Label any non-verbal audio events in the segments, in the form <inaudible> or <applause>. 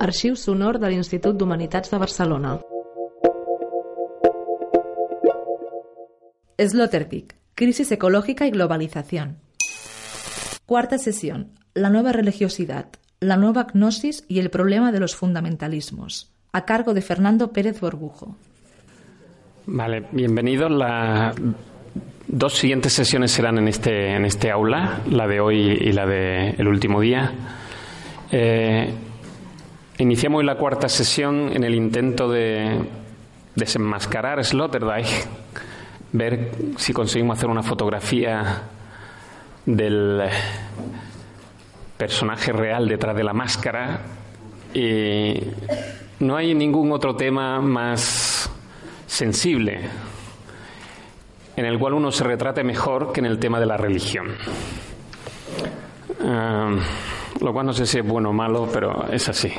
Arxiu sonor de l'Institut d'Humanitats de Barcelona. Sloterdijk, crisis ecológica y globalización. Cuarta sesión, la nueva religiosidad, la nueva gnosis y el problema de los fundamentalismos, a cargo de Fernando Pérez Borbujo. Vale, bienvenidos. Las dos siguientes sesiones serán en este, en este aula, la de hoy y la del el último día. Eh, iniciamos la cuarta sesión en el intento de desenmascarar Sloterdijk, ver si conseguimos hacer una fotografía del personaje real detrás de la máscara. Y no hay ningún otro tema más sensible en el cual uno se retrate mejor que en el tema de la religión. Ah, lo cual no sé si es bueno o malo, pero es así.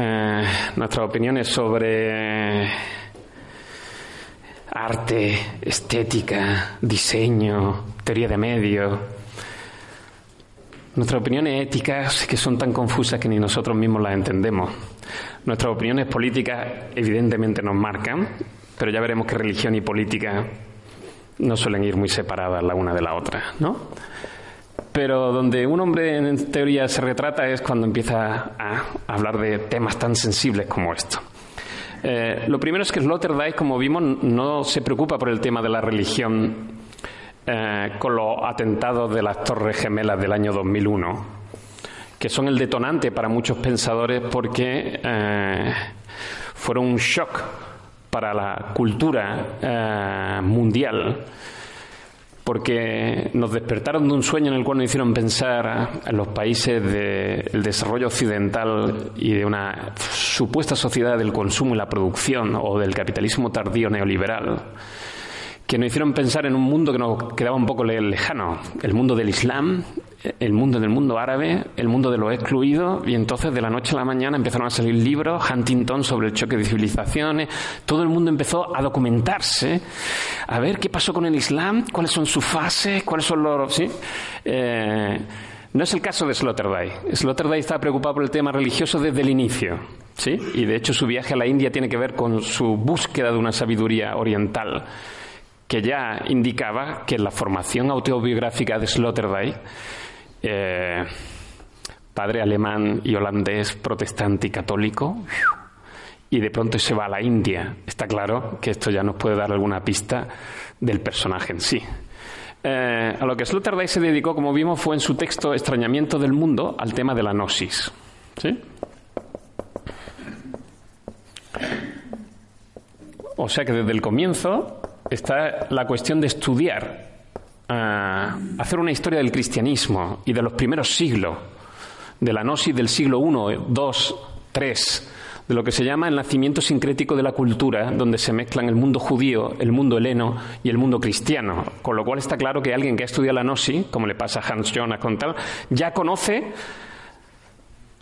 Eh, nuestras opiniones sobre arte, estética, diseño, teoría de medio, nuestras opiniones éticas que son tan confusas que ni nosotros mismos las entendemos. Nuestras opiniones políticas evidentemente nos marcan, pero ya veremos que religión y política no suelen ir muy separadas la una de la otra, ¿no? Pero donde un hombre en teoría se retrata es cuando empieza a hablar de temas tan sensibles como esto. Eh, lo primero es que Sloterdijk, como vimos, no se preocupa por el tema de la religión eh, con los atentados de las Torres Gemelas del año 2001, que son el detonante para muchos pensadores porque eh, fueron un shock para la cultura mundial porque nos despertaron de un sueño en el cual nos hicieron pensar en los países del desarrollo occidental y de una supuesta sociedad del consumo y la producción o del capitalismo tardío neoliberal que nos hicieron pensar en un mundo que nos quedaba un poco lejano, el mundo del Islam, el mundo del mundo árabe, el mundo de lo excluido, y entonces de la noche a la mañana empezaron a salir libros, Huntington sobre el choque de civilizaciones, todo el mundo empezó a documentarse, a ver qué pasó con el Islam, cuáles son sus fases, cuáles son los... ¿sí? Eh, no es el caso de Sloterdijk. Sloterdijk estaba preocupado por el tema religioso desde el inicio, ¿sí? Y de hecho su viaje a la India tiene que ver con su búsqueda de una sabiduría oriental que ya indicaba que la formación autobiográfica de Sloterdijk, eh, padre alemán y holandés, protestante y católico, y de pronto se va a la India. Está claro que esto ya nos puede dar alguna pista del personaje en sí. Eh, a lo que Sloterdijk se dedicó, como vimos, fue en su texto Extrañamiento del Mundo al tema de la gnosis. ¿Sí? O sea que desde el comienzo está la cuestión de estudiar, eh, hacer una historia del cristianismo y de los primeros siglos, de la gnosis del siglo I, II, III, de lo que se llama el nacimiento sincrético de la cultura, donde se mezclan el mundo judío, el mundo heleno y el mundo cristiano. Con lo cual está claro que alguien que ha estudiado la gnosis, como le pasa a Hans Jonas con tal, ya conoce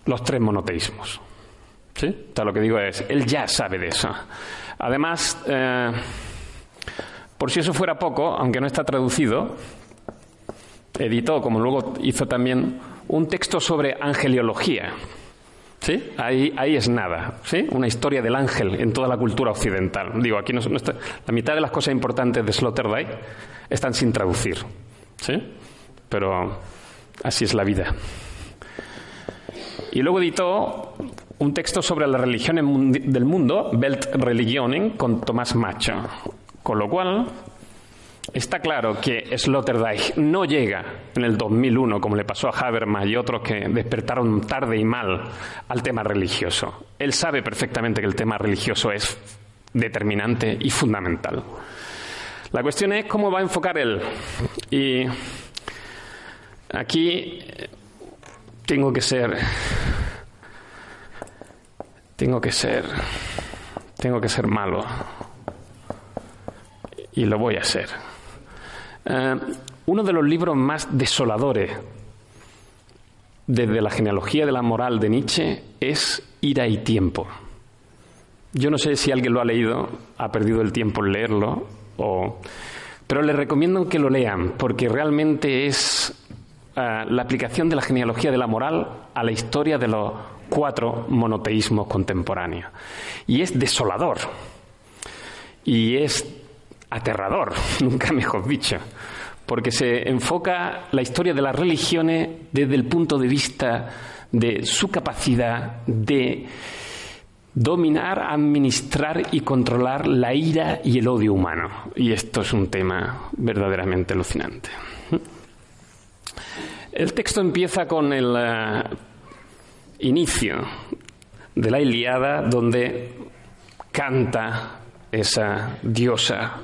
los tres monoteísmos. ¿Sí? lo que digo es, él ya sabe de eso. Además, eh, por si eso fuera poco, aunque no está traducido, editó, como luego hizo también, un texto sobre angeliología. ¿Sí? Ahí, ahí es nada, ¿sí? Una historia del ángel en toda la cultura occidental. Digo, aquí no, está, la mitad de las cosas importantes de Sloterdijk están sin traducir, ¿sí? Pero así es la vida. Y luego editó un texto sobre las religiones del mundo, Weltreligionen, con Tomás Macho, con lo cual, está claro que Sloterdijk no llega en el 2001, como le pasó a Habermas y otros que despertaron tarde y mal al tema religioso. Él sabe perfectamente que el tema religioso es determinante y fundamental. La cuestión es cómo va a enfocar él. Y aquí tengo que ser. Tengo que ser. Tengo que ser malo y lo voy a hacer. Eh, uno de los libros más desoladores desde la genealogía de la moral de Nietzsche es Ira y Tiempo. Yo no sé si alguien lo ha leído, ha perdido el tiempo en leerlo, pero les recomiendo que lo lean, porque realmente es eh, la aplicación de la genealogía de la moral a la historia de los cuatro monoteísmos contemporáneos. Y es desolador. Y es aterrador, <laughs> nunca mejor dicho. Porque se enfoca la historia de las religiones desde el punto de vista de su capacidad de dominar, administrar y controlar la ira y el odio humano. Y esto es un tema verdaderamente alucinante. El texto empieza con el eh, inicio de la Iliada, donde canta esa diosa,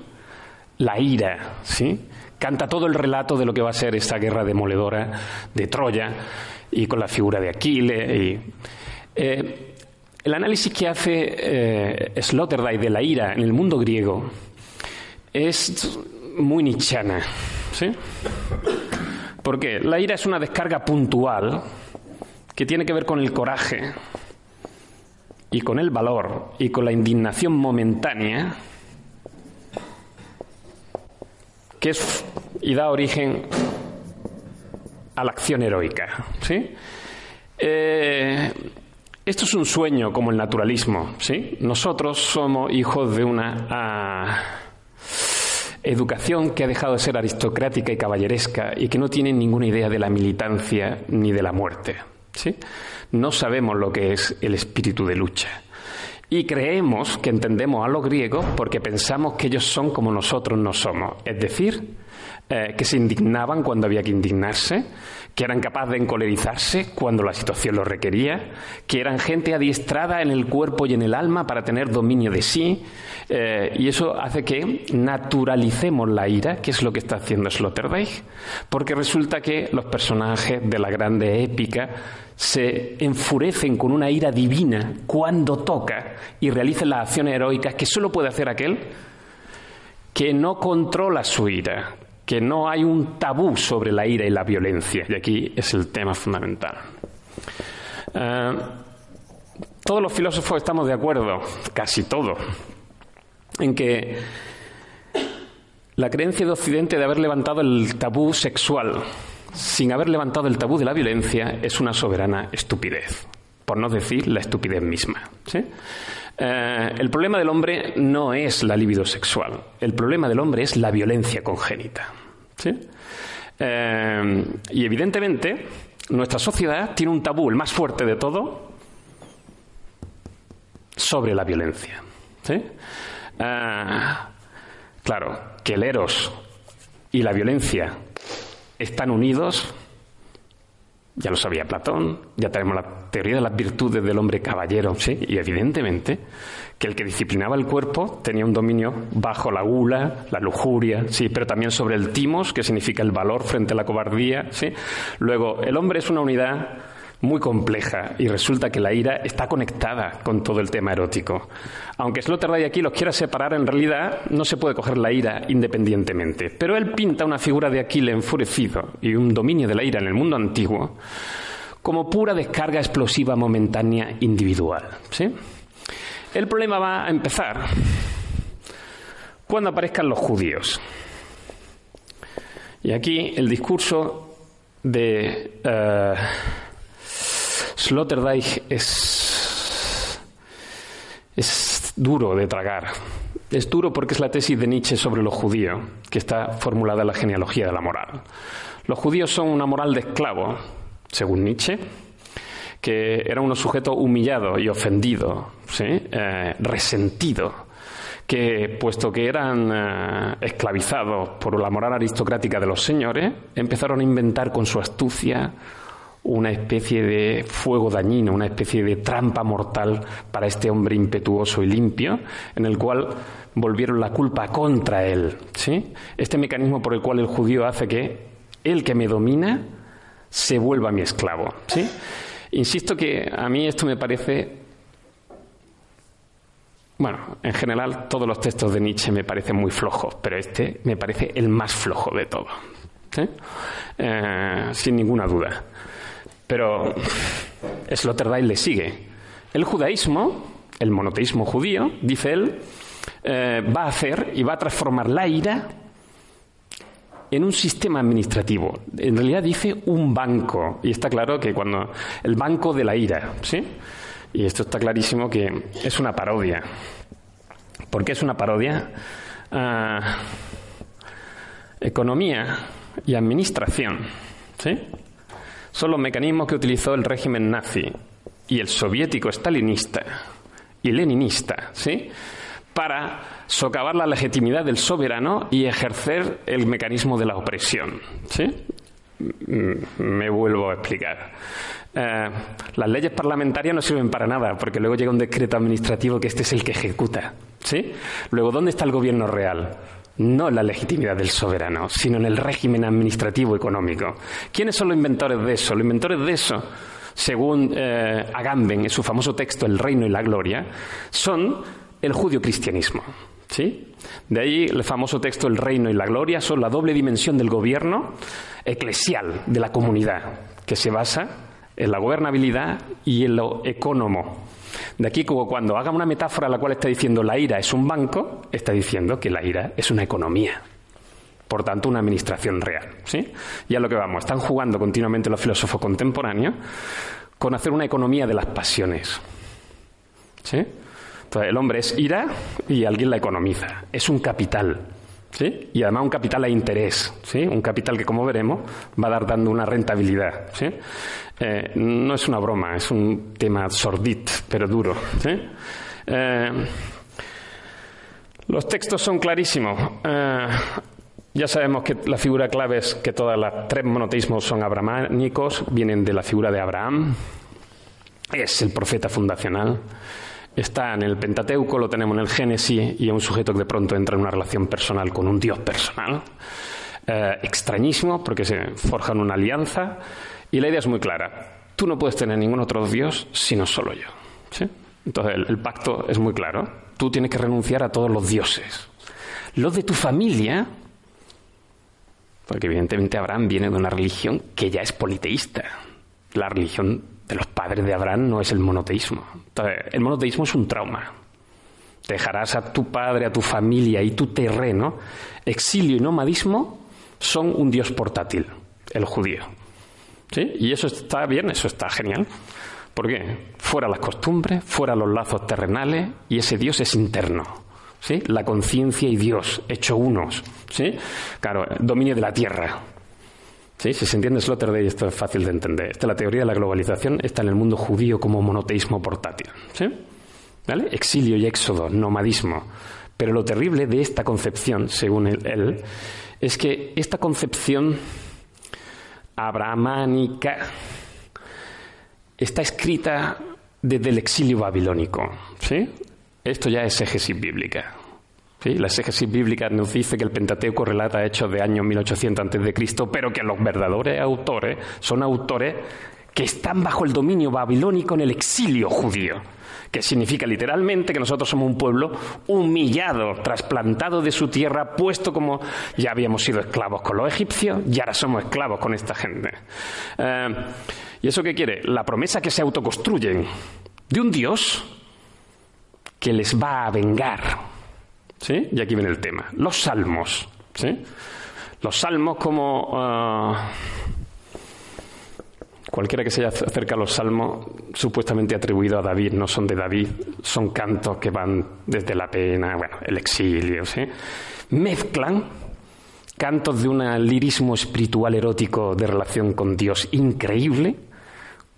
la ira, ¿sí? Canta todo el relato de lo que va a ser esa guerra demoledora de Troya y con la figura de Aquiles. Y, eh, el análisis que hace eh, Sloterdijk de la ira en el mundo griego es muy nichana. ¿sí? Porque la ira es una descarga puntual que tiene que ver con el coraje y con el valor y con la indignación momentánea que es y da origen a la acción heroica. ¿sí? Eh, esto es un sueño como el naturalismo, ¿sí? Nosotros somos hijos de una ah, educación que ha dejado de ser aristocrática y caballeresca y que no tiene ninguna idea de la militancia ni de la muerte, ¿sí? No sabemos lo que es el espíritu de lucha. Y creemos que entendemos a los griegos porque pensamos que ellos son como nosotros no somos, es decir, eh, que se indignaban cuando había que indignarse, que eran capaces de encolerizarse cuando la situación lo requería, que eran gente adiestrada en el cuerpo y en el alma para tener dominio de sí, eh, y eso hace que naturalicemos la ira, que es lo que está haciendo Sloterdijk, porque resulta que los personajes de la grande épica se enfurecen con una ira divina cuando toca y realizan las acciones heroicas que solo puede hacer aquel que no controla su ira, que no hay un tabú sobre la ira y la violencia. Y aquí es el tema fundamental. Eh, todos los filósofos estamos de acuerdo, casi todos, en que la creencia de Occidente de haber levantado el tabú sexual sin haber levantado el tabú de la violencia es una soberana estupidez, por no decir la estupidez misma. Eh, el problema del hombre no es la libido sexual, el problema del hombre es la violencia congénita. Eh, y evidentemente, nuestra sociedad tiene un tabú, el más fuerte de todo, sobre la violencia. Eh, claro, que el eros y la violencia están unidos, ya lo sabía Platón, ya tenemos la teoría de las virtudes del hombre caballero, ¿sí? Y evidentemente que el que disciplinaba el cuerpo tenía un dominio bajo la gula, la lujuria, sí, pero también sobre el timos, que significa el valor frente a la cobardía, ¿sí? Luego, el hombre es una unidad muy compleja y resulta que la ira está conectada con todo el tema erótico. Aunque Sloterdijk aquí los quiera separar, en realidad no se puede coger la ira independientemente. Pero él pinta una figura de Aquiles enfurecido y un dominio de la ira en el mundo antiguo como pura descarga explosiva momentánea individual. ¿sí? El problema va a empezar cuando aparezcan los judíos. Y aquí el discurso de... Eh, Sloterdijk es, es duro de tragar. Es duro porque es la tesis de Nietzsche sobre los judíos, que está formulada en la genealogía de la moral. Los judíos son una moral de esclavo, según Nietzsche, que era un sujeto humillado y ofendido, eh, resentido, que puesto que eran eh, esclavizados por la moral aristocrática de los señores, empezaron a inventar con su astucia una especie de fuego dañino, una especie de trampa mortal para este hombre impetuoso y limpio, en el cual volvieron la culpa contra él. ¿sí? Este mecanismo por el cual el judío hace que el que me domina se vuelva mi esclavo. ¿sí? Insisto que a mí esto me parece bueno, en general todos los textos de Nietzsche me parecen muy flojos, pero este me parece el más flojo de todos, eh, sin ninguna duda. Pero Sloterdijk le sigue. El judaísmo, el monoteísmo judío, dice él, eh, va a hacer y va a transformar la ira en un sistema administrativo. En realidad dice un banco. Y está claro que cuando. El banco de la ira, ¿sí? Y esto está clarísimo que es una parodia. ¿Por qué es una parodia? Ah, economía y administración, ¿sí? Son los mecanismos que utilizó el régimen nazi y el soviético stalinista y leninista, ¿sí? Para socavar la legitimidad del soberano y ejercer el mecanismo de la opresión, ¿sí? Me vuelvo a explicar. Eh, las leyes parlamentarias no sirven para nada, porque luego llega un decreto administrativo que este es el que ejecuta. ¿sí? Luego, ¿dónde está el gobierno real? No en la legitimidad del soberano, sino en el régimen administrativo económico. ¿Quiénes son los inventores de eso? Los inventores de eso, según eh, Agamben en su famoso texto El reino y la gloria, son el judío-cristianismo. ¿Sí? De ahí el famoso texto El reino y la gloria son la doble dimensión del gobierno eclesial de la comunidad, que se basa en la gobernabilidad y en lo económico. De aquí, como cuando haga una metáfora la cual está diciendo la ira es un banco, está diciendo que la ira es una economía. Por tanto, una administración real. ¿sí? Y a lo que vamos. Están jugando continuamente los filósofos contemporáneos con hacer una economía de las pasiones. ¿Sí? Entonces, el hombre es ira y alguien la economiza. Es un capital. ¿Sí? Y además un capital a interés, ¿sí? Un capital que, como veremos, va a dar dando una rentabilidad, ¿sí? Eh, no es una broma, es un tema sordid, pero duro. Eh, los textos son clarísimos. Eh, ya sabemos que la figura clave es que todas las tres monoteísmos son abramánicos, vienen de la figura de Abraham, es el profeta fundacional. Está en el Pentateuco, lo tenemos en el Génesis y es un sujeto que de pronto entra en una relación personal con un Dios personal. extrañísimo porque se forjan una alianza y la idea es muy clara. Tú no puedes tener ningún otro Dios sino solo yo. Entonces el, pacto es muy claro. Tú tienes que renunciar a todos los dioses. Los de tu familia, porque evidentemente Abraham viene de una religión que ya es politeísta. La religión de los padres de Abraham no es el monoteísmo. Entonces, el monoteísmo es un trauma. Dejarás a tu padre, a tu familia y tu terreno. Exilio y nomadismo son un dios portátil, el judío. ¿Sí? Y eso está bien, eso está genial. ¿Por qué? Fuera las costumbres, fuera los lazos terrenales y ese Dios es interno. ¿Sí? La conciencia y Dios, hecho unos. ¿Sí? Claro, dominio de la tierra. Si se entiende Sloterdijk, esto es fácil de entender. Esta, la teoría de la globalización está en el mundo judío como monoteísmo portátil. ¿Sí? ¿Vale? Exilio y éxodo, nomadismo. Pero lo terrible de esta concepción, según él es que esta concepción abrahámica está escrita desde el exilio babilónico. ¿sí? Esto ya es exégesis bíblica. ¿Sí? La exégesis bíblica nos dice que el Pentateuco relata hechos de año 1800 a.C., pero que los verdaderos autores son autores que están bajo el dominio babilónico en el exilio judío que significa literalmente que nosotros somos un pueblo humillado, trasplantado de su tierra, puesto como ya habíamos sido esclavos con los egipcios y ahora somos esclavos con esta gente. Eh, ¿Y eso qué quiere? La promesa que se autoconstruyen de un Dios que les va a vengar. ¿Sí? Y aquí viene el tema. Los salmos. ¿Sí? Los salmos como... Eh, Cualquiera que se acerca a los salmos supuestamente atribuidos a David no son de David, son cantos que van desde la pena, bueno, el exilio, ¿sí? Mezclan cantos de un lirismo espiritual erótico de relación con Dios increíble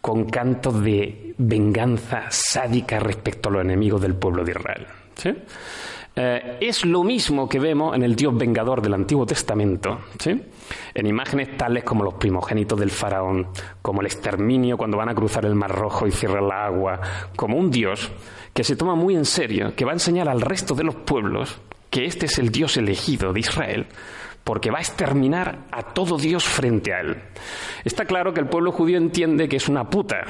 con cantos de venganza sádica respecto a los enemigos del pueblo de Israel. ¿sí? Eh, es lo mismo que vemos en el Dios vengador del Antiguo Testamento, ¿sí? en imágenes tales como los primogénitos del faraón, como el exterminio cuando van a cruzar el Mar Rojo y cierran la agua, como un Dios que se toma muy en serio, que va a enseñar al resto de los pueblos que este es el Dios elegido de Israel, porque va a exterminar a todo Dios frente a él. Está claro que el pueblo judío entiende que es una puta,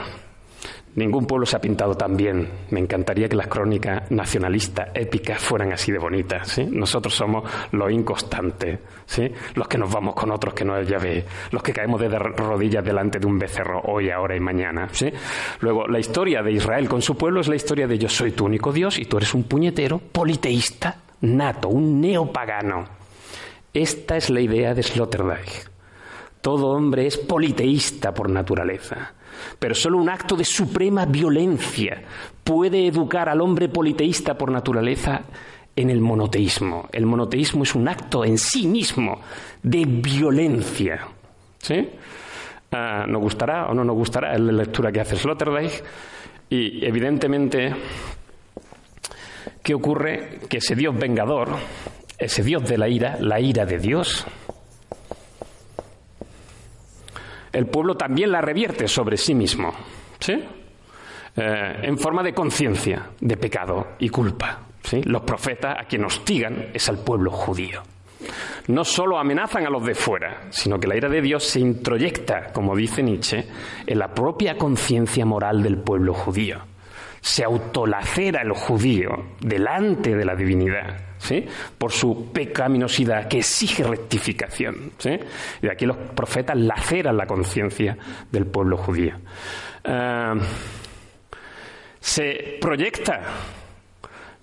Ningún pueblo se ha pintado tan bien. Me encantaría que las crónicas nacionalistas, épicas, fueran así de bonitas. Nosotros somos los inconstantes, ¿sí? los que nos vamos con otros que no es llave, los que caemos de rodillas delante de un becerro hoy, ahora y mañana. ¿sí? Luego, la historia de Israel con su pueblo es la historia de yo soy tu único Dios y tú eres un puñetero politeísta nato, un neopagano. Esta es la idea de Sloterdijk. Todo hombre es politeísta por naturaleza, pero solo un acto de suprema violencia puede educar al hombre politeísta por naturaleza en el monoteísmo. El monoteísmo es un acto en sí mismo de violencia. ¿Sí? Ah, ¿Nos gustará o no nos gustará la lectura que hace Sloterdijk? Y evidentemente, ¿qué ocurre? Que ese Dios vengador, ese Dios de la ira, la ira de Dios, el pueblo también la revierte sobre sí mismo. ¿Sí? Eh, en forma de conciencia de pecado y culpa. Los profetas a quien hostigan es al pueblo judío. No solo amenazan a los de fuera, sino que la ira de Dios se introyecta, como dice Nietzsche, en la propia conciencia moral del pueblo judío. Se autolacera el judío delante de la divinidad, por su pecaminosidad que exige rectificación. ¿sí? Y aquí los profetas laceran la conciencia del pueblo judío. Eh, se proyecta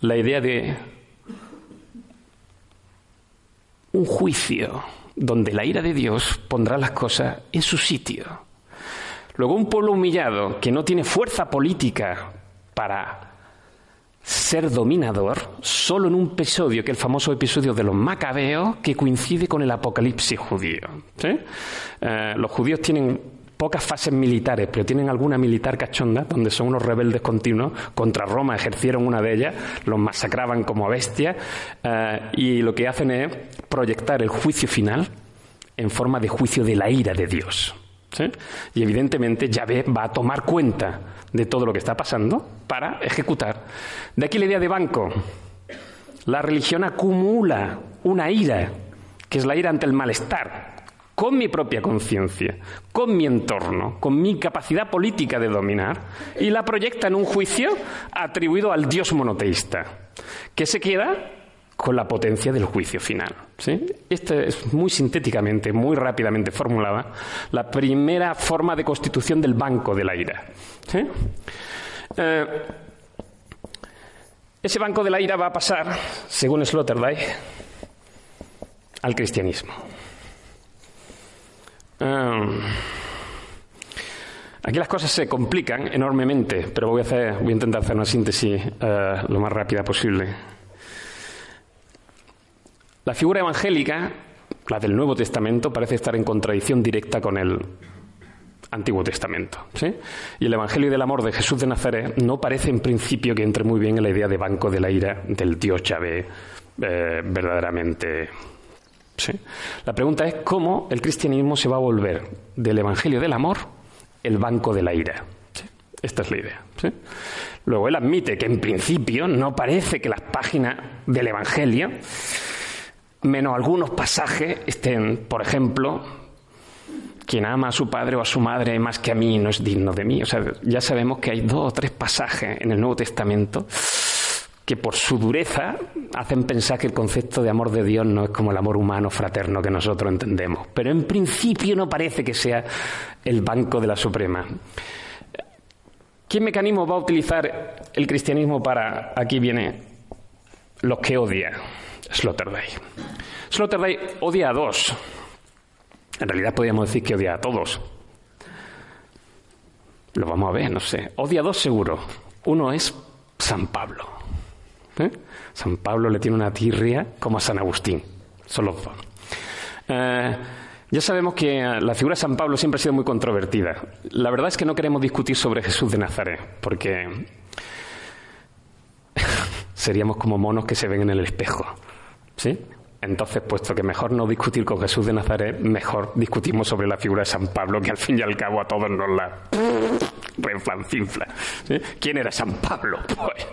la idea de un juicio donde la ira de Dios pondrá las cosas en su sitio. Luego un pueblo humillado que no tiene fuerza política para ser dominador, solo en un episodio, que es el famoso episodio de los macabeos, que coincide con el apocalipsis judío. Eh, los judíos tienen pocas fases militares, pero tienen alguna militar cachonda, donde son unos rebeldes continuos. Contra Roma ejercieron una de ellas, los masacraban como bestias, eh, y lo que hacen es proyectar el juicio final en forma de juicio de la ira de Dios. Y evidentemente Yahvé va a tomar cuenta de todo lo que está pasando para ejecutar. De aquí la idea de banco. La religión acumula una ira, que es la ira ante el malestar, con mi propia conciencia, con mi entorno, con mi capacidad política de dominar, y la proyecta en un juicio atribuido al Dios monoteísta, que se queda con la potencia del juicio final. Esta es muy sintéticamente, muy rápidamente formulada, la primera forma de constitución del banco de la ira. Eh, ese banco de la ira va a pasar, según Sloterdijk, al cristianismo. Em, aquí las cosas se complican enormemente, pero voy a, hacer, voy a intentar hacer una síntesis eh, lo más rápida posible. La figura evangélica, la del Nuevo Testamento, parece estar en contradicción directa con el Antiguo Testamento. Y el Evangelio del Amor de Jesús de Nazaret no parece en principio que entre muy bien en la idea de banco de la ira del Dios Yahvé eh, verdaderamente la pregunta es cómo el cristianismo se va a volver del Evangelio del Amor el banco de la ira. Esta es la idea. Luego él admite que en principio no parece que las páginas del Evangelio, menos algunos pasajes, estén, por ejemplo, quien ama a su padre o a su madre más que a mí no es digno de mí. O sea, ya sabemos que hay dos o tres pasajes en el Nuevo Testamento que por su dureza hacen pensar que el concepto de amor de Dios no es como el amor humano fraterno que nosotros entendemos. Pero en principio no parece que sea el banco de la Suprema. ¿Qué mecanismo va a utilizar el cristianismo para, aquí viene, los que odia Sloterdijk? Sloterdijk odia a dos. En realidad podríamos decir que odia a todos. Lo vamos a ver, no sé. Odia a dos seguro. Uno es San Pablo. ¿eh? San Pablo le tiene una tirria como a San Agustín. Son los dos. Eh, ya sabemos que la figura de San Pablo siempre ha sido muy controvertida. La verdad es que no queremos discutir sobre Jesús de Nazaret, porque <laughs> seríamos como monos que se ven en el espejo. ¿Sí? Entonces, puesto que mejor no discutir con Jesús de Nazaret, mejor discutimos sobre la figura de San Pablo, que al fin y al cabo a todos nos la reflancinfla. ¿Sí? ¿Quién era San Pablo? Pues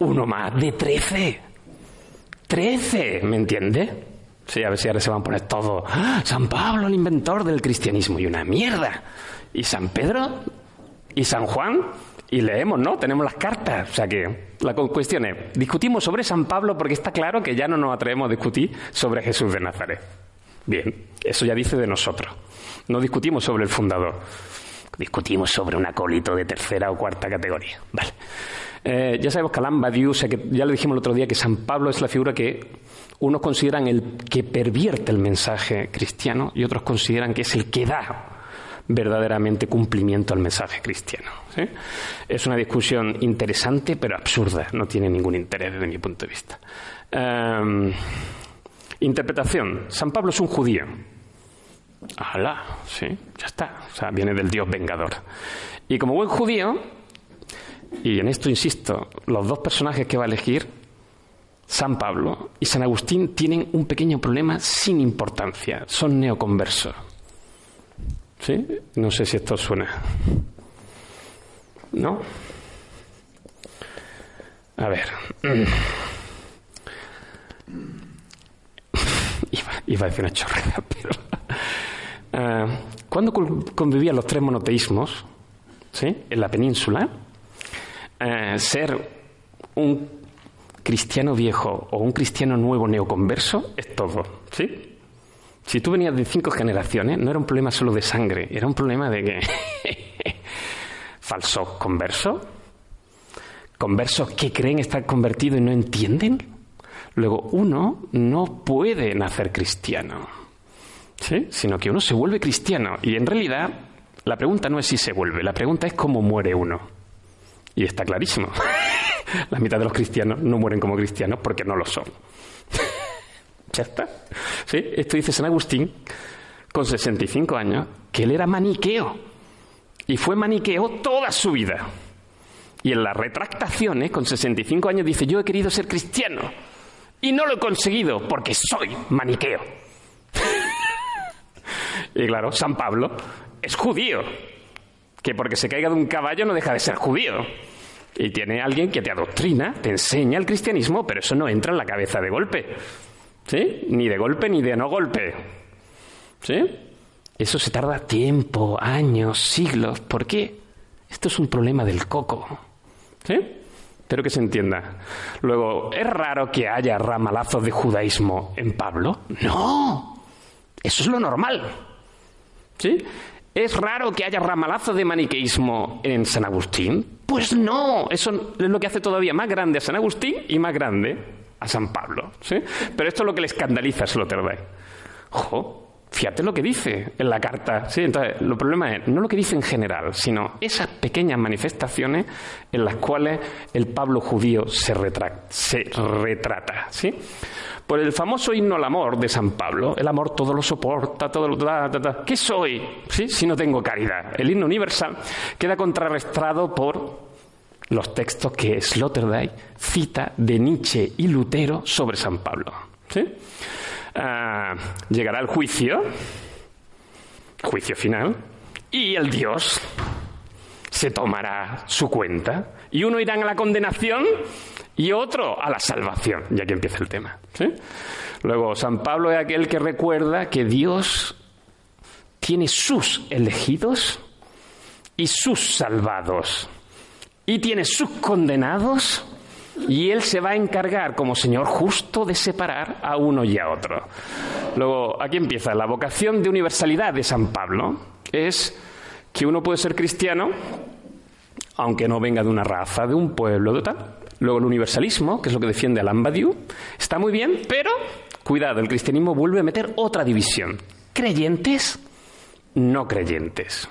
uno más de trece. Trece, ¿me entiende? Sí, a ver si ahora se van a poner todos. ¡Ah! San Pablo, el inventor del cristianismo, y una mierda. Y San Pedro, y San Juan, y leemos, ¿no? Tenemos las cartas. O sea que la cuestión es, discutimos sobre San Pablo porque está claro que ya no nos atrevemos a discutir sobre Jesús de Nazaret. Bien, eso ya dice de nosotros. No discutimos sobre el fundador. Discutimos sobre un acólito de tercera o cuarta categoría. Vale. Eh, ya sabemos que Alain Badiou, o sea que ya le dijimos el otro día que San Pablo es la figura que unos consideran el que pervierte el mensaje cristiano y otros consideran que es el que da verdaderamente cumplimiento al mensaje cristiano. Es una discusión interesante pero absurda, no tiene ningún interés desde mi punto de vista. Em, interpretación. San Pablo es un judío. ¡Hala! Sí, ya está. O sea, viene del Dios vengador. Y como buen judío, y en esto insisto, los dos personajes que va a elegir, San Pablo y San Agustín, tienen un pequeño problema sin importancia. Son neoconversos. ¿Sí? No sé si esto suena. ¿No? A ver. <laughs> Iba, a decir una chorrada, <laughs> pero. Uh, ¿Cuándo convivían los tres monoteísmos ¿sí? en la península? Eh, ser un cristiano viejo o un cristiano nuevo neoconverso es todo. ¿sí? Si tú venías de cinco generaciones, no era un problema solo de sangre, era un problema de que. <laughs> falsos conversos, conversos que creen estar convertidos y no entienden. Luego, uno no puede nacer cristiano, ¿sí? sino que uno se vuelve cristiano. Y en realidad, la pregunta no es si se vuelve, la pregunta es cómo muere uno. Y está clarísimo. <laughs> la mitad de los cristianos no mueren como cristianos porque no lo son. <laughs> Ya está. ¿Sí? Esto dice San Agustín, con 65 años, que él era maniqueo. Y fue maniqueo toda su vida. Y en las retractaciones, con 65 años, dice, yo he querido ser cristiano. Y no lo he conseguido porque soy maniqueo. <laughs> y claro, San Pablo es judío. Que porque se caiga de un caballo no deja de ser judío. Y tiene alguien que te adoctrina, te enseña el cristianismo, pero eso no entra en la cabeza de golpe. ¿Sí? Ni de golpe ni de no golpe. ¿Sí? Eso se tarda tiempo, años, siglos. ¿Por qué? Esto es un problema del coco. ¿Sí? Espero que se entienda. Luego, ¿es raro que haya ramalazos de judaísmo en Pablo? No. Eso es lo normal. ¿Sí? ¿Es raro que haya ramalazos de maniqueísmo en San Agustín? Pues no. Eso es lo que hace todavía más grande a San Agustín y más grande a San Pablo. ¿sí? Pero esto es lo que le escandaliza a Sloterdijk. Ojo, fíjate lo que dice en la carta. ¿sí? Entonces, el problema es no lo que dice en general, sino esas pequeñas manifestaciones en las cuales el Pablo judío se, se retrata. ¿sí? Por el famoso himno al amor de San Pablo, el amor todo lo soporta, todo lo... Da, ¿Qué soy ¿sí? si no tengo caridad? El himno universal queda contrarrestado por los textos que Sloterdijk cita de Nietzsche y Lutero sobre San Pablo. Ah, llegará el juicio, juicio final, y el Dios se tomará su cuenta. Y uno irá a la condenación y otro a la salvación. Y aquí empieza el tema. Luego, San Pablo es aquel que recuerda que Dios tiene sus elegidos y sus salvados y tiene sus condenados y él se va a encargar como Señor justo de separar a uno y a otro. Luego, aquí empieza la vocación de universalidad de San Pablo. Es que uno puede ser cristiano aunque no venga de una raza, de un pueblo, de tal. Luego el universalismo, que es lo que defiende Alain está muy bien, pero cuidado, el cristianismo vuelve a meter otra división. Creyentes, no creyentes.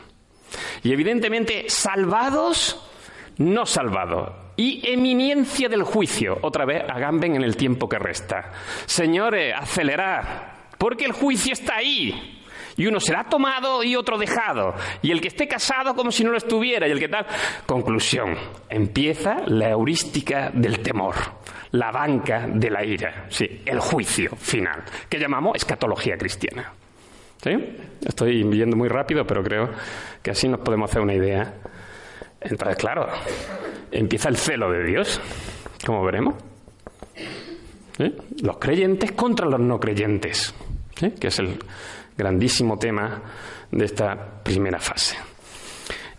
Y evidentemente, salvados, no salvado. Y eminencia del juicio. Otra vez Agamben en el tiempo que resta. Señores, acelerad, porque el juicio está ahí. Y uno será tomado y otro dejado. Y el que esté casado como si no lo estuviera. Y el que tal. Conclusión. Empieza la heurística del temor. La banca de la ira. Sí, el juicio final. Que llamamos escatología cristiana. ¿Sí? Estoy yendo muy rápido, pero creo que así nos podemos hacer una idea entonces, claro, empieza el celo de Dios, como veremos. Los creyentes contra los no creyentes, que es el grandísimo tema de esta primera fase.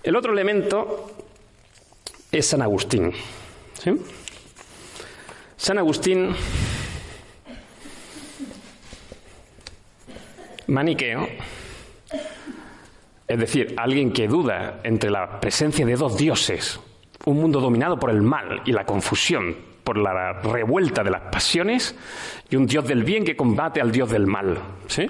El otro elemento es San Agustín. San Agustín, maniqueo, es decir, alguien que duda entre la presencia de dos dioses un mundo dominado por el mal y la confusión, por la revuelta de las pasiones y un Dios del bien que combate al Dios del mal. ¿sí?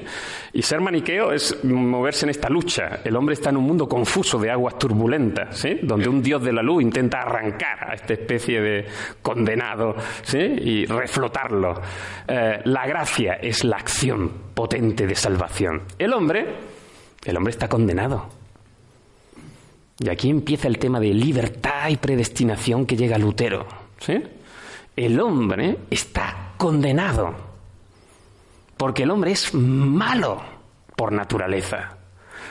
Y ser maniqueo es moverse en esta lucha. El hombre está en un mundo confuso de aguas turbulentas, ¿sí? donde un Dios de la luz intenta arrancar a esta especie de condenado ¿sí? y reflotarlo. Eh, la gracia es la acción potente de salvación. El hombre, el hombre está condenado. Y aquí empieza el tema de libertad y predestinación que llega Lutero. ¿sí? el hombre está condenado, porque el hombre es malo por naturaleza.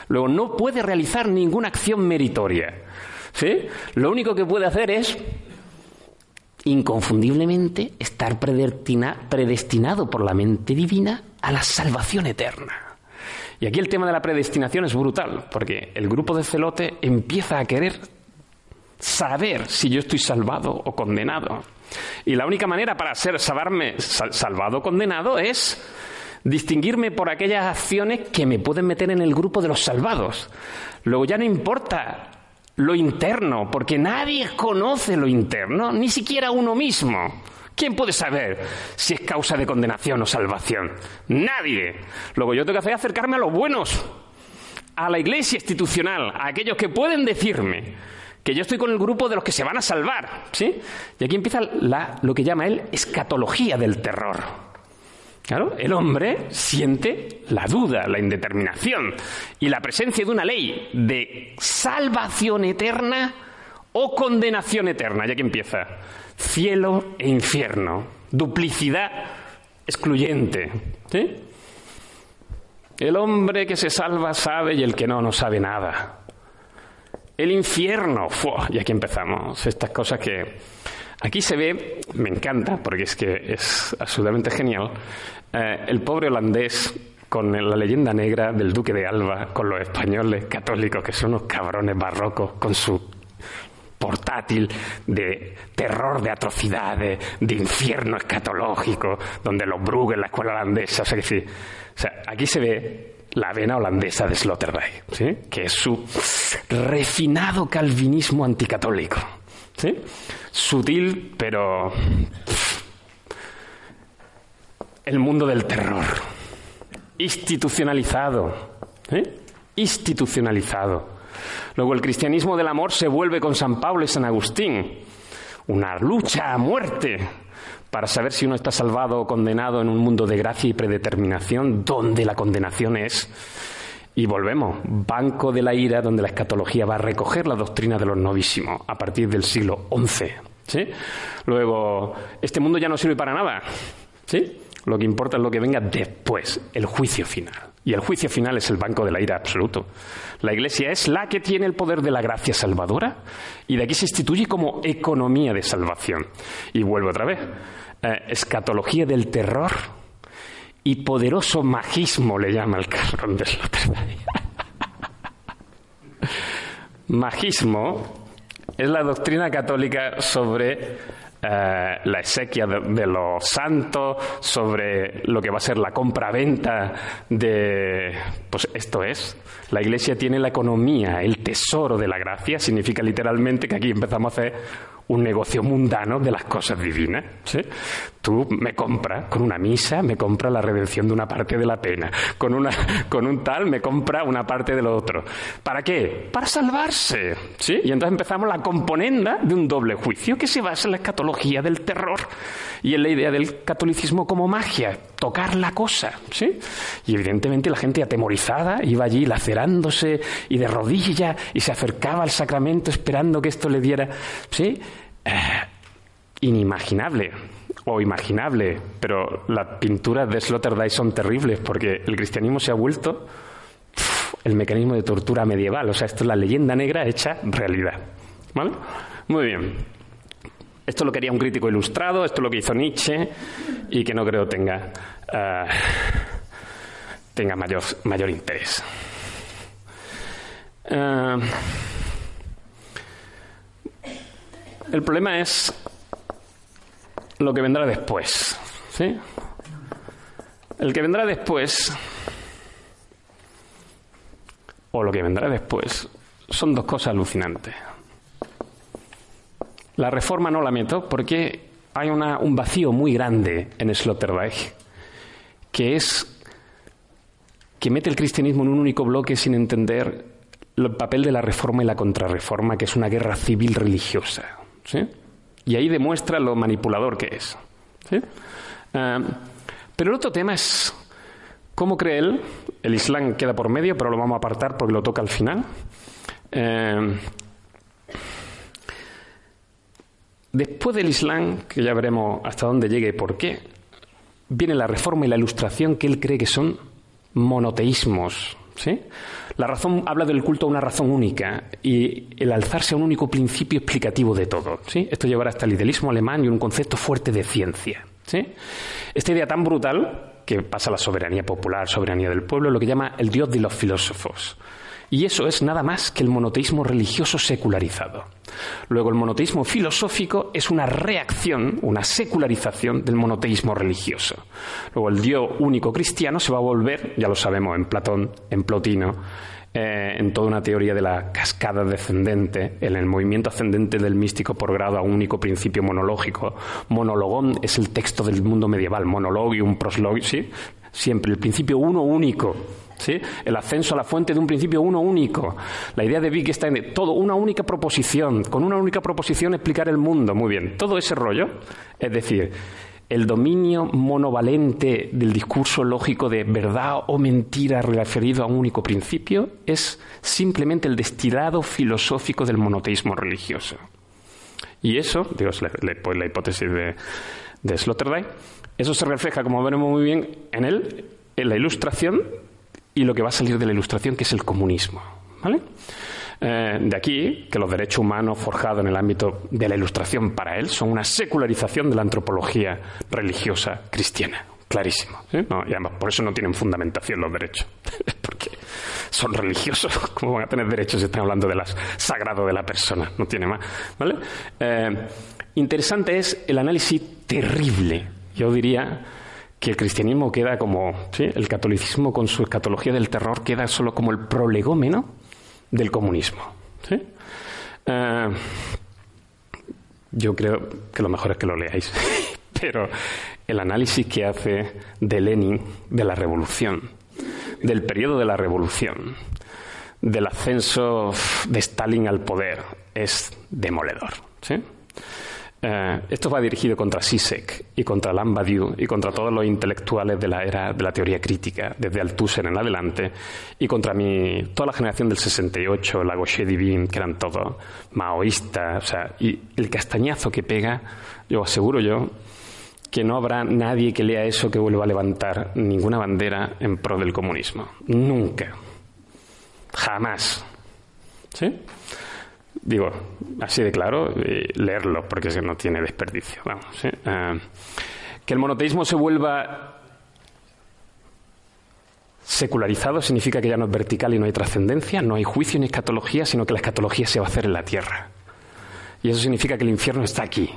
Luego no puede realizar ninguna acción meritoria. Lo único que puede hacer es inconfundiblemente estar predestinado por la mente divina a la salvación eterna. Y aquí el tema de la predestinación es brutal, porque el grupo de celote empieza a querer saber si yo estoy salvado o condenado. Y la única manera para ser salvarme, salvado o condenado es distinguirme por aquellas acciones que me pueden meter en el grupo de los salvados. Luego ya no importa lo interno, porque nadie conoce lo interno, ni siquiera uno mismo. ¿Quién puede saber si es causa de condenación o salvación? Nadie. Luego yo tengo que hacer acercarme a los buenos, a la iglesia institucional, a aquellos que pueden decirme que yo estoy con el grupo de los que se van a salvar, ¿sí? Y aquí empieza la, lo que llama él escatología del terror. Claro, el hombre siente la duda, la indeterminación y la presencia de una ley de salvación eterna o condenación eterna. Y aquí empieza cielo e infierno, duplicidad excluyente. El hombre que se salva sabe y el que no, no sabe nada. El infierno. Y aquí empezamos. Estas cosas que aquí se ve, me encanta, porque es que es absolutamente genial, eh, el pobre holandés con la leyenda negra del duque de Alba, con los españoles católicos, que son unos cabrones barrocos, con su portátil de terror, de atrocidades, de infierno escatológico, donde los Brugge, la escuela holandesa, o sea, sea, aquí se ve la vena holandesa de Sloterdijk, ¿sí? que es su refinado calvinismo anticatólico. Sutil, pero el mundo del terror, institucionalizado, institucionalizado. Luego el cristianismo del amor se vuelve con San Pablo y San Agustín, una lucha a muerte para saber si uno está salvado o condenado en un mundo de gracia y predeterminación, donde la condenación es. Y volvemos, banco de la ira, donde la escatología va a recoger la doctrina de los novísimos a partir del siglo XI. ¿sí? Luego, este mundo ya no sirve para nada. ¿sí? Lo que importa es lo que venga después, el juicio final. Y el juicio final es el banco de la ira absoluto. La Iglesia es la que tiene el poder de la gracia salvadora y de aquí se instituye como economía de salvación. Y vuelvo otra vez. Eh, escatología del terror y poderoso magismo, le llama el cabrón de Sloterdijk. <laughs> magismo es la doctrina católica sobre eh, la exequia de, los santos, sobre lo que va a ser la compra-venta de... Pues esto es, la Iglesia tiene la economía, el tesoro de la gracia, significa literalmente que aquí empezamos a hacer un negocio mundano de las cosas divinas. ¿sí? Tú me compras con una misa, me compra la redención de una parte de la pena. Con, una, con un tal me compra una parte de lo otro. ¿Para qué? Para salvarse. ¿sí? Y entonces empezamos la componenda de un doble juicio que se basa en la escatología del terror y en la idea del catolicismo como magia, tocar la cosa. ¿sí? Y evidentemente la gente atemorizada iba allí lacerándose y de rodillas y se acercaba al sacramento esperando que esto le diera. ¿sí? Eh, inimaginable o imaginable, pero las pinturas de Sloterdijk son terribles porque el cristianismo se ha vuelto el mecanismo de tortura medieval. O sea, esto es la leyenda negra hecha realidad. ¿Vale? Muy bien. Esto lo quería un crítico ilustrado, esto es lo que hizo Nietzsche y que no creo tenga, eh, tenga mayor, mayor interés. Eh, el problema es lo que vendrá después. ¿sí? El que vendrá después, o lo que vendrá después, son dos cosas alucinantes. La reforma no la meto porque hay un vacío muy grande en Sloterdijk, que es que mete el cristianismo en un único bloque sin entender el papel de la reforma y la contrarreforma, que es una guerra civil religiosa. Y ahí demuestra lo manipulador que es. Ah, pero el otro tema es cómo cree él, el Islam queda por medio, pero lo vamos a apartar porque lo toca al final. Eh, después del Islam, que ya veremos hasta dónde llegue y por qué, viene la reforma y la ilustración que él cree que son monoteísmos. ¿Sí? La razón habla del culto a una razón única y el alzarse a un único principio explicativo de todo. ¿sí? Esto llevará hasta el idealismo alemán y un concepto fuerte de ciencia. ¿sí? Esta idea tan brutal que pasa a la soberanía popular, soberanía del pueblo, lo que llama el dios de los filósofos. Y eso es nada más que el monoteísmo religioso secularizado. Luego, el monoteísmo filosófico es una reacción, una secularización del monoteísmo religioso. Luego, el Dios único cristiano se va a volver, ya lo sabemos, en Platón, en Plotino, eh, en toda una teoría de la cascada descendente, en el movimiento ascendente del místico por grado a un único principio monológico. Monologón es el texto del mundo medieval, monologium, proslogium, ¿sí? Siempre, el principio uno único ¿sí? El ascenso a la fuente de un principio uno único. La idea de Wittgenstein, todo, una única proposición, con una única proposición explicar el mundo. Muy bien, todo ese rollo, es decir, el dominio monovalente del discurso lógico de verdad o mentira referido a un único principio es simplemente el destilado filosófico del monoteísmo religioso. Y eso, digo, la, la, hipótesis de, de Sloterdijk, eso se refleja, como veremos muy bien, en él, en la ilustración y lo que va a salir de la ilustración, que es el comunismo. ¿vale? Eh, de aquí que los derechos humanos forjados en el ámbito de la ilustración para él son una secularización de la antropología religiosa cristiana. Clarísimo. y además, por eso no tienen fundamentación los derechos. <laughs> Porque son religiosos. <laughs> ¿Cómo van a tener derechos si están hablando de las sagrado de la persona? No tiene más. ¿vale? Eh, interesante es el análisis terrible, yo diría, que el cristianismo queda como, el catolicismo con su escatología del terror queda solo como el prolegómeno del comunismo. Eh, yo creo que lo mejor es que lo leáis, <laughs> pero el análisis que hace de Lenin de la revolución, del periodo de la revolución, del ascenso de Stalin al poder, es demoledor. Eh, esto va dirigido contra Sisek y contra Alain Badiou y contra todos los intelectuales de la era de la teoría crítica, desde Althusser en adelante, y contra mi, toda la generación del 68, la Gaucher Divine, que eran todos maoístas, o sea, y el castañazo que pega, yo aseguro yo, que no habrá nadie que lea eso que vuelva a levantar ninguna bandera en pro del comunismo. Nunca. Jamás. ¿Sí? Digo, así de claro, leerlo, porque es no tiene desperdicio. Vamos, eh, que el monoteísmo se vuelva secularizado significa que ya no es vertical y no hay trascendencia, no hay juicio ni escatología, sino que la escatología se va a hacer en la tierra. Y eso significa que el infierno está aquí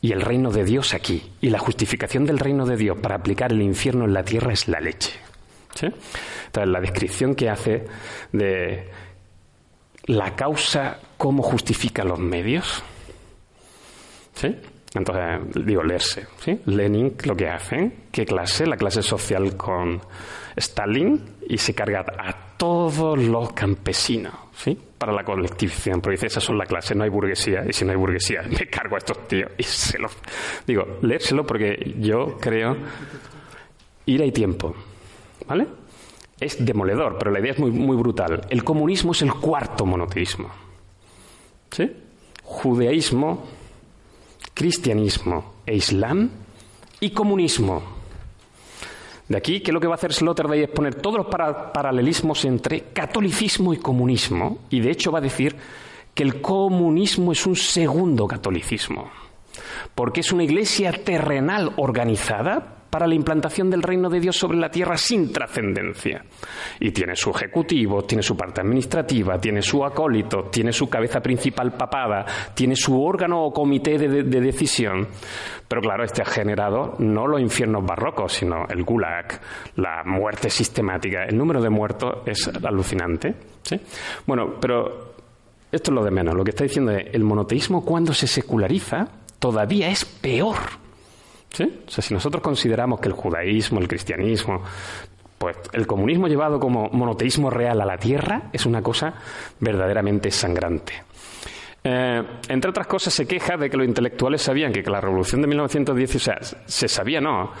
y el reino de Dios aquí. Y la justificación del reino de Dios para aplicar el infierno en la tierra es la leche. Entonces, la descripción que hace de la causa cómo justifica los medios. ¿Sí? Entonces, digo, leerse. ¿sí? Lenin lo que hace, ¿qué clase? La clase social con Stalin y se carga a todos los campesinos, ¿sí? Para la colectivización, porque dice, esas son la clase, no hay burguesía, y si no hay burguesía, <laughs> me cargo a estos tíos y se los... Digo, leérselo porque yo creo... Ir hay tiempo, ¿vale? es demoledor, pero la idea es muy, muy brutal. El comunismo es el cuarto monoteísmo. ¿Sí? Judaísmo, cristianismo e islam y comunismo. De aquí que lo que va a hacer Sloterdijk es poner todos los paralelismos entre catolicismo y comunismo, y de hecho va a decir que el comunismo es un segundo catolicismo, porque es una iglesia terrenal organizada para la implantación del reino de Dios sobre la tierra sin trascendencia. Y tiene su ejecutivo, tiene su parte administrativa, tiene su acólito, tiene su cabeza principal papada, tiene su órgano o comité de, decisión. Pero claro, este ha generado no los infiernos barrocos, sino el gulag, la muerte sistemática. El número de muertos es alucinante. Bueno, pero esto es lo de menos. Lo que está diciendo es, el monoteísmo cuando se seculariza todavía es peor. ¿Sí? O sea, si nosotros consideramos que el judaísmo, el cristianismo, pues el comunismo llevado como monoteísmo real a la tierra es una cosa verdaderamente sangrante. Eh, entre otras cosas, se queja de que los intelectuales sabían que, la revolución de 1910, o sea, se sabía, no.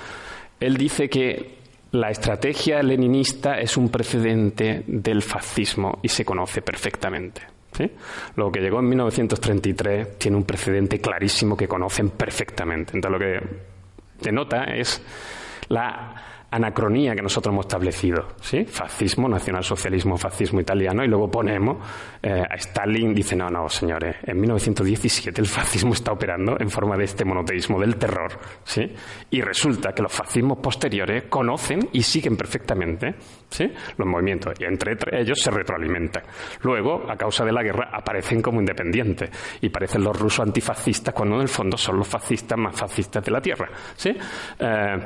Él dice que la estrategia leninista es un precedente del fascismo y se conoce perfectamente. ¿sí? Lo que llegó en 1933 tiene un precedente clarísimo que conocen perfectamente. Entonces, lo que denota es la anacronía que nosotros hemos establecido, ¿sí? Fascismo, nacionalsocialismo, fascismo italiano, y luego ponemos eh, a Stalin, dice, no, no, señores, en 1917 el fascismo está operando en forma de este monoteísmo del terror, ¿sí? Y resulta que los fascismos posteriores conocen y siguen perfectamente, Los movimientos, y entre ellos se retroalimentan. Luego, a causa de la guerra, aparecen como independientes, y parecen los rusos antifascistas cuando en el fondo son los fascistas más fascistas de la Tierra, ¿sí? Eh,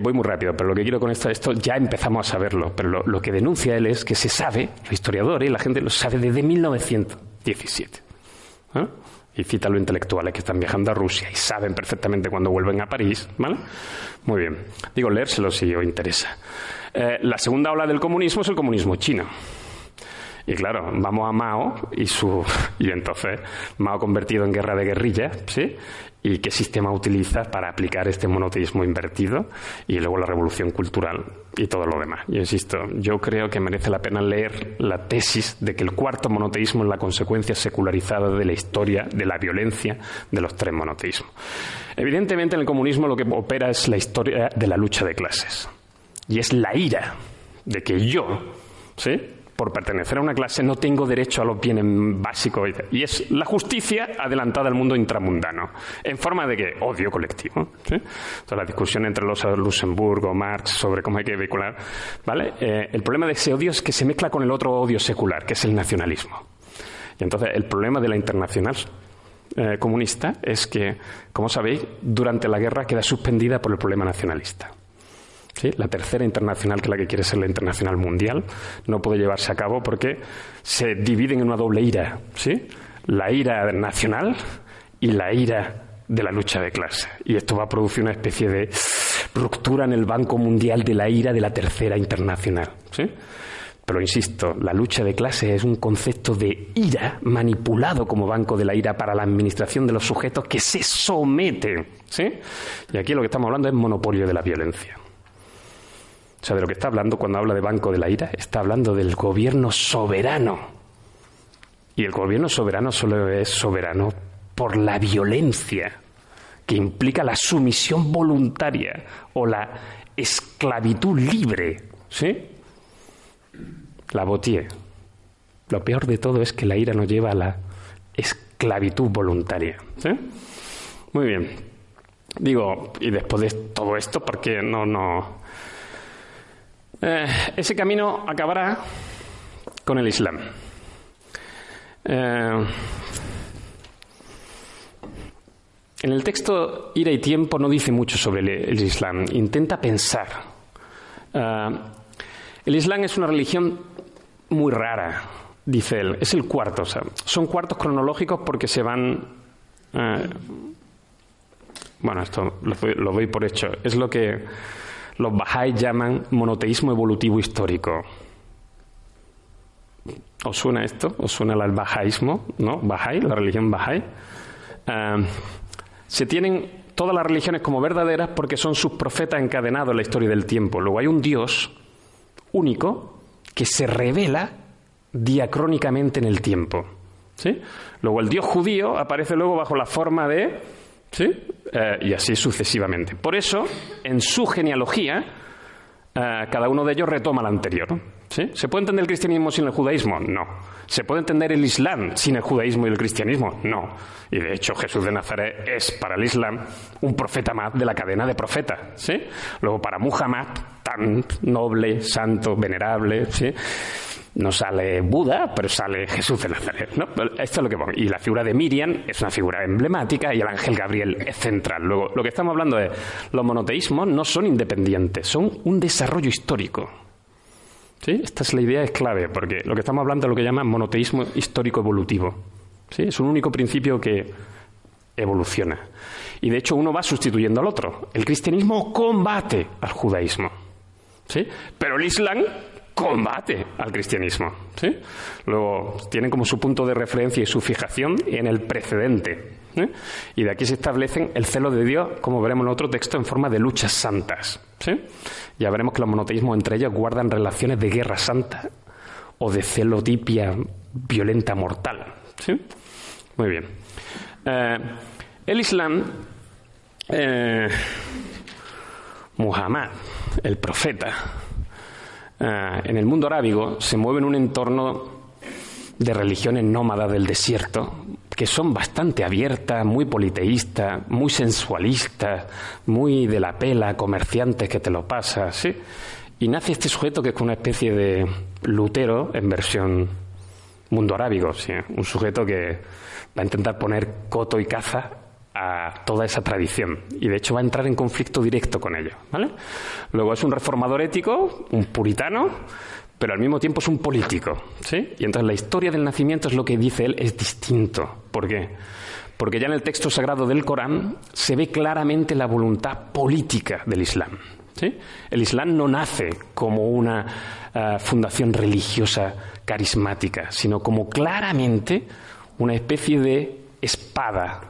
voy muy rápido, pero lo que quiero con esto, esto ya empezamos a saberlo, pero lo, que denuncia él es que se sabe, los historiadores y la gente lo sabe desde 1917. Y cita a los intelectuales que están viajando a Rusia y saben perfectamente cuando vuelven a París. ¿vale? Muy bien. Digo, leérselo si os interesa. Eh, la segunda ola del comunismo es el comunismo chino. Y claro, vamos a Mao y su <laughs> y entonces Mao convertido en guerra de guerrillas, ¿sí? y qué sistema utiliza para aplicar este monoteísmo invertido y luego la revolución cultural y todo lo demás. Yo insisto, yo creo que merece la pena leer la tesis de que el cuarto monoteísmo es la consecuencia secularizada de la historia de la violencia de los tres monoteísmos. Evidentemente en el comunismo lo que opera es la historia de la lucha de clases y es la ira de que yo, ¿sí? por pertenecer a una clase no tengo derecho a los bienes básicos. Y es la justicia adelantada al mundo intramundano, en forma de que odio colectivo. ¿sí? la discusión entre los Luxemburgo, Marx, sobre cómo hay que vehicular. ¿vale? Eh, el problema de ese odio es que se mezcla con el otro odio secular, que es el nacionalismo. Y entonces el problema de la internacional eh, comunista es que, como sabéis, durante la guerra queda suspendida por el problema nacionalista. La tercera internacional, que la que quiere ser la internacional mundial, no puede llevarse a cabo porque se dividen en una doble ira, ¿sí? La ira nacional y la ira de la lucha de clase. Y esto va a producir una especie de ruptura en el Banco Mundial de la ira de la tercera internacional, ¿sí? Pero insisto, la lucha de clase es un concepto de ira manipulado como banco de la ira para la administración de los sujetos que se someten. ¿sí? Y aquí lo que estamos hablando es monopolio de la violencia. O sea, de lo que está hablando cuando habla de Banco de la Ira, está hablando del gobierno soberano. Y el gobierno soberano solo es soberano por la violencia, que implica la sumisión voluntaria o la esclavitud libre. ¿Sí? La botier. Lo peor de todo es que la ira nos lleva a la esclavitud voluntaria. ¿Sí? Muy bien. Digo, y después de todo esto, porque no, no, eh, ese camino acabará con el Islam. Eh, en el texto Ira y Tiempo no dice mucho sobre el, Islam, intenta pensar. Eh, el Islam es una religión muy rara, dice él, es el cuarto, son cuartos cronológicos porque se van... bueno, esto lo doy por hecho, es lo que los Bahá'í llaman monoteísmo evolutivo histórico. ¿Os suena esto? ¿Os suena el bahaísmo? ¿No? Bahá'í, la religión Bahá'í. Eh, se tienen todas las religiones como verdaderas porque son sus profetas encadenados en la historia del tiempo. Luego hay un Dios único que se revela diacrónicamente en el tiempo. ¿sí? Luego el Dios judío aparece luego bajo la forma de ¿Sí? Eh, y así sucesivamente. Por eso, en su genealogía, eh, cada uno de ellos retoma el anterior. ¿Sí? ¿Se puede entender el cristianismo sin el judaísmo? No. ¿Se puede entender el Islam sin el judaísmo y el cristianismo? No. Y de hecho Jesús de Nazaret es para el Islam un profeta más de la cadena de profetas. ¿sí? Luego para Muhammad, tan noble, santo, venerable, ¿sí? No sale Buda, pero sale Jesús de Nazaret. ¿no? Esto es lo que. Y la figura de Miriam es una figura emblemática y el ángel Gabriel es central. Luego, lo que estamos hablando es, los monoteísmos no son independientes, son un desarrollo histórico. ¿Sí? Esta es la idea, es clave, porque lo que estamos hablando es lo que llaman monoteísmo histórico evolutivo. ¿Sí? Es un único principio que evoluciona. Y de hecho uno va sustituyendo al otro. El cristianismo combate al judaísmo. ¿Sí? Pero el Islam combate al cristianismo. ¿sí? Luego tienen como su punto de referencia y su fijación en el precedente. Y de aquí se establecen el celo de Dios, como veremos en otro texto, en forma de luchas santas. ¿sí? Ya veremos que los monoteísmos entre ellos guardan relaciones de guerra santa o de celotipia violenta mortal. ¿sí? Muy bien. Eh, el Islam, eh, Muhammad, el profeta, en el mundo arábigo se mueve en un entorno de religiones nómadas del desierto, que son bastante abiertas, muy politeístas, muy sensualistas, muy de la pela, comerciantes que te lo pasas, ¿sí? Y nace este sujeto que es una especie de Lutero en versión mundo arábigo, ¿sí? un sujeto que va a intentar poner coto y caza a toda esa tradición y de hecho va a entrar en conflicto directo con ello. ¿vale? Luego es un reformador ético, un puritano, pero al mismo tiempo es un político. ¿sí? Y entonces la historia del nacimiento es lo que dice él es distinto. ¿Por qué? Porque ya en el texto sagrado del Corán se ve claramente la voluntad política del Islam. ¿sí? El Islam no nace como una uh, fundación religiosa carismática, sino como claramente una especie de espada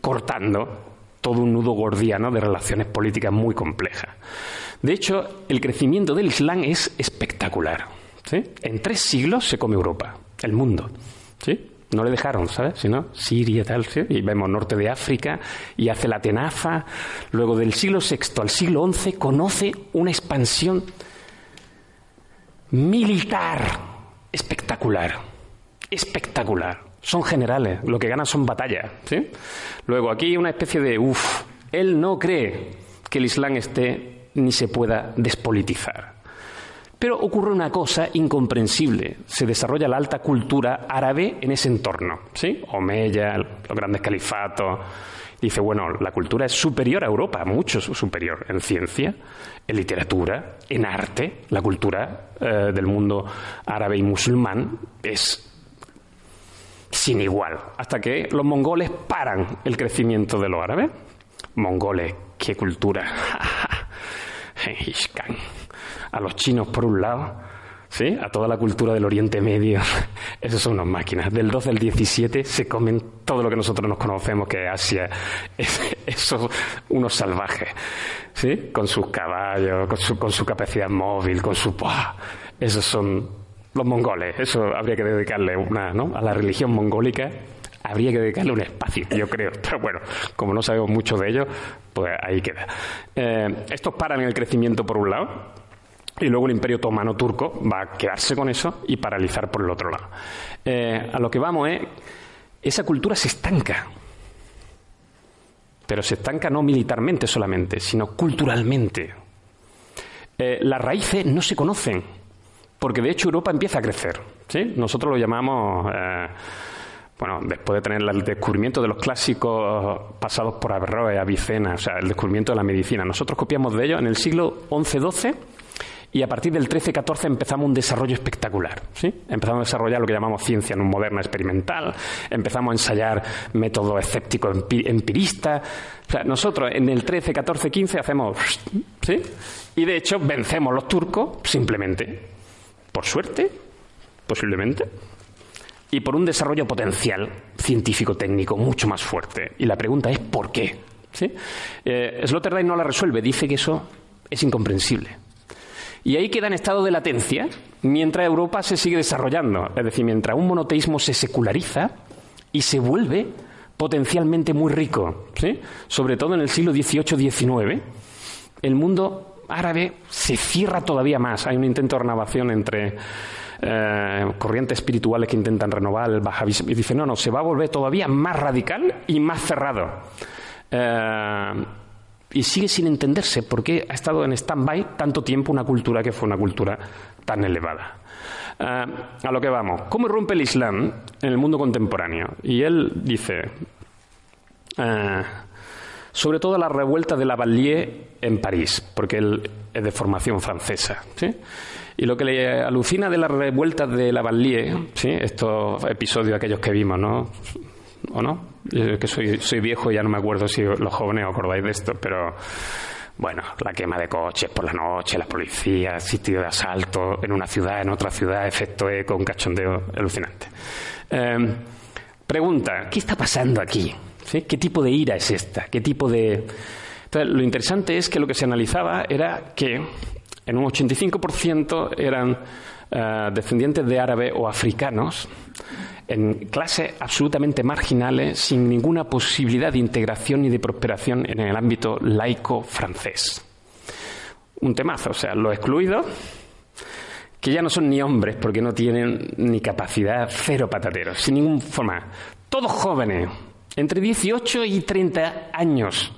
cortando todo un nudo gordiano de relaciones políticas muy complejas. De hecho, el crecimiento del Islam es espectacular. En tres siglos se come Europa, el mundo. ¿sí? No le dejaron, ¿sabes? Sino Siria, tal, ¿sí? y vemos norte de África, y hace la tenaza. Luego, del siglo VI al siglo XI, conoce una expansión militar espectacular. Espectacular son generales, lo que ganan son batallas. ¿sí? Luego, aquí una especie de, uff, él no cree que el Islam esté ni se pueda despolitizar. Pero ocurre una cosa incomprensible. Se desarrolla la alta cultura árabe en ese entorno. ¿sí? Omeya, los grandes califatos. Dice, bueno, la cultura es superior a Europa, mucho superior en ciencia, en literatura, en arte. La cultura eh, del mundo árabe y musulmán es sin igual, hasta que los mongoles paran el crecimiento de los árabes. Mongoles, qué cultura. <laughs> a los chinos por un lado, ¿sí? a toda la cultura del Oriente Medio. <laughs> Esos son unas máquinas. Del 12 al 17 se comen todo lo que nosotros nos conocemos, que es Asia. <laughs> esos unos salvajes, ¿sí? con sus caballos, con su, con su capacidad móvil, con su... Esos son los mongoles, eso habría que dedicarle una, ¿no? A la religión mongólica habría que dedicarle un espacio, yo creo. <laughs> Pero bueno, como no sabemos mucho de ello, pues ahí queda. Eh, estos paran el crecimiento por un lado, y luego el imperio otomano turco va a quedarse con eso y paralizar por el otro lado. Eh, a lo que vamos es, esa cultura se estanca. Pero se estanca no militarmente solamente, sino culturalmente. Eh, las raíces no se conocen porque de hecho Europa empieza a crecer. ¿sí? Nosotros lo llamamos, eh, bueno, después de tener el descubrimiento de los clásicos pasados por Averroes, Avicena, o sea, el descubrimiento de la medicina. Nosotros copiamos de ellos en el siglo XI-XII y a partir del 13-14 empezamos un desarrollo espectacular. ¿sí? Empezamos a desarrollar lo que llamamos ciencia moderna experimental, empezamos a ensayar métodos escépticos empiristas. O sea, nosotros en el 13, 14, 15 hacemos. ¿sí? Y de hecho vencemos los turcos simplemente por suerte, posiblemente, y por un desarrollo potencial científico-técnico mucho más fuerte. Y la pregunta es ¿por qué? ¿Sí? Eh, Sloterdijk no la resuelve, dice que eso es incomprensible. Y ahí queda en estado de latencia mientras Europa se sigue desarrollando. Es decir, mientras un monoteísmo se seculariza y se vuelve potencialmente muy rico. Sobre todo en el siglo XVIII-XIX, el mundo árabe se cierra todavía más. Hay un intento de renovación entre eh, corrientes espirituales que intentan renovar el bajavismo y dice, no, no, se va a volver todavía más radical y más cerrado. Eh, y sigue sin entenderse por qué ha estado en stand-by tanto tiempo una cultura que fue una cultura tan elevada. Eh, a lo que vamos. ¿Cómo rompe el Islam en el mundo contemporáneo? Y él dice, sobre todo la revuelta de la Lavalier en París, porque él es de formación francesa. Y lo que le alucina de las revueltas de la Vallier, ¿sí? estos episodios aquellos que vimos, ¿no? ¿O no? que soy, soy viejo y ya no me acuerdo si los jóvenes os acordáis de esto, pero bueno, la quema de coches por la noche, la policía, sitio de asalto en una ciudad, en otra ciudad, efecto eco, un cachondeo alucinante. Em, pregunta, ¿qué está pasando aquí? ¿Qué tipo de ira es esta? ¿Qué tipo de...? lo interesante es que lo que se analizaba era que en un 85% eran eh, descendientes de árabes o africanos en clases absolutamente marginales, sin ninguna posibilidad de integración ni de prosperación en el ámbito laico francés. Un temazo, o sea, los excluidos, que ya no son ni hombres porque no tienen ni capacidad, cero patateros, sin ninguna forma. Todos jóvenes, entre 18 y 30 años.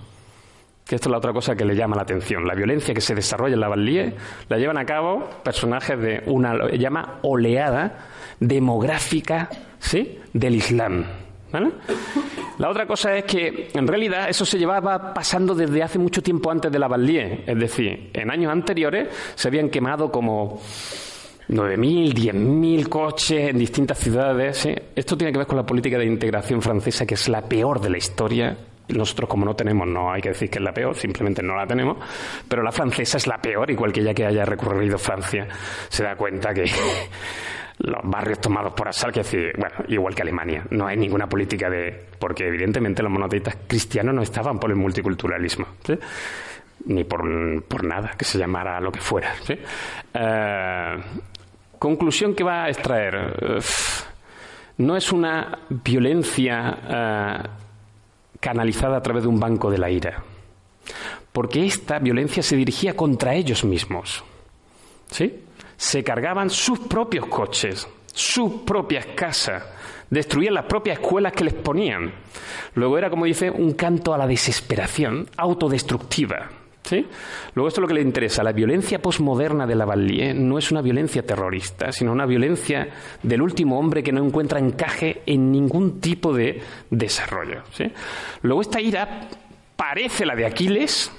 Que esto es la otra cosa que le llama la atención. La violencia que se desarrolla en la Vallier la llevan a cabo personajes de una, llama oleada demográfica ¿sí? del Islam. La otra cosa es que en realidad eso se llevaba pasando desde hace mucho tiempo antes de la Vallier. Es decir, en años anteriores se habían quemado como 9.000, 10.000 coches en distintas ciudades. Esto tiene que ver con la política de integración francesa, que es la peor de la historia. Nosotros, como no tenemos, no hay que decir que es la peor, simplemente no la tenemos. Pero la francesa es la peor, y cualquiera que haya recorrido Francia se da cuenta que <laughs> los barrios tomados por asalto, que decir, bueno, igual que Alemania, no hay ninguna política de. porque evidentemente los monoteístas cristianos no estaban por el multiculturalismo, ni por, nada que se llamara lo que fuera. Eh, conclusión que va a extraer. no es una violencia eh, canalizada a través de un banco de la ira, porque esta violencia se dirigía contra ellos mismos. ¿Sí? se cargaban sus propios coches, sus propias casas, destruían las propias escuelas que les ponían. Luego era, como dice, un canto a la desesperación autodestructiva. Luego esto es lo que le interesa. La violencia posmoderna de la Vallier no es una violencia terrorista, sino una violencia del último hombre que no encuentra encaje en ningún tipo de desarrollo. Luego esta ira parece la de Aquiles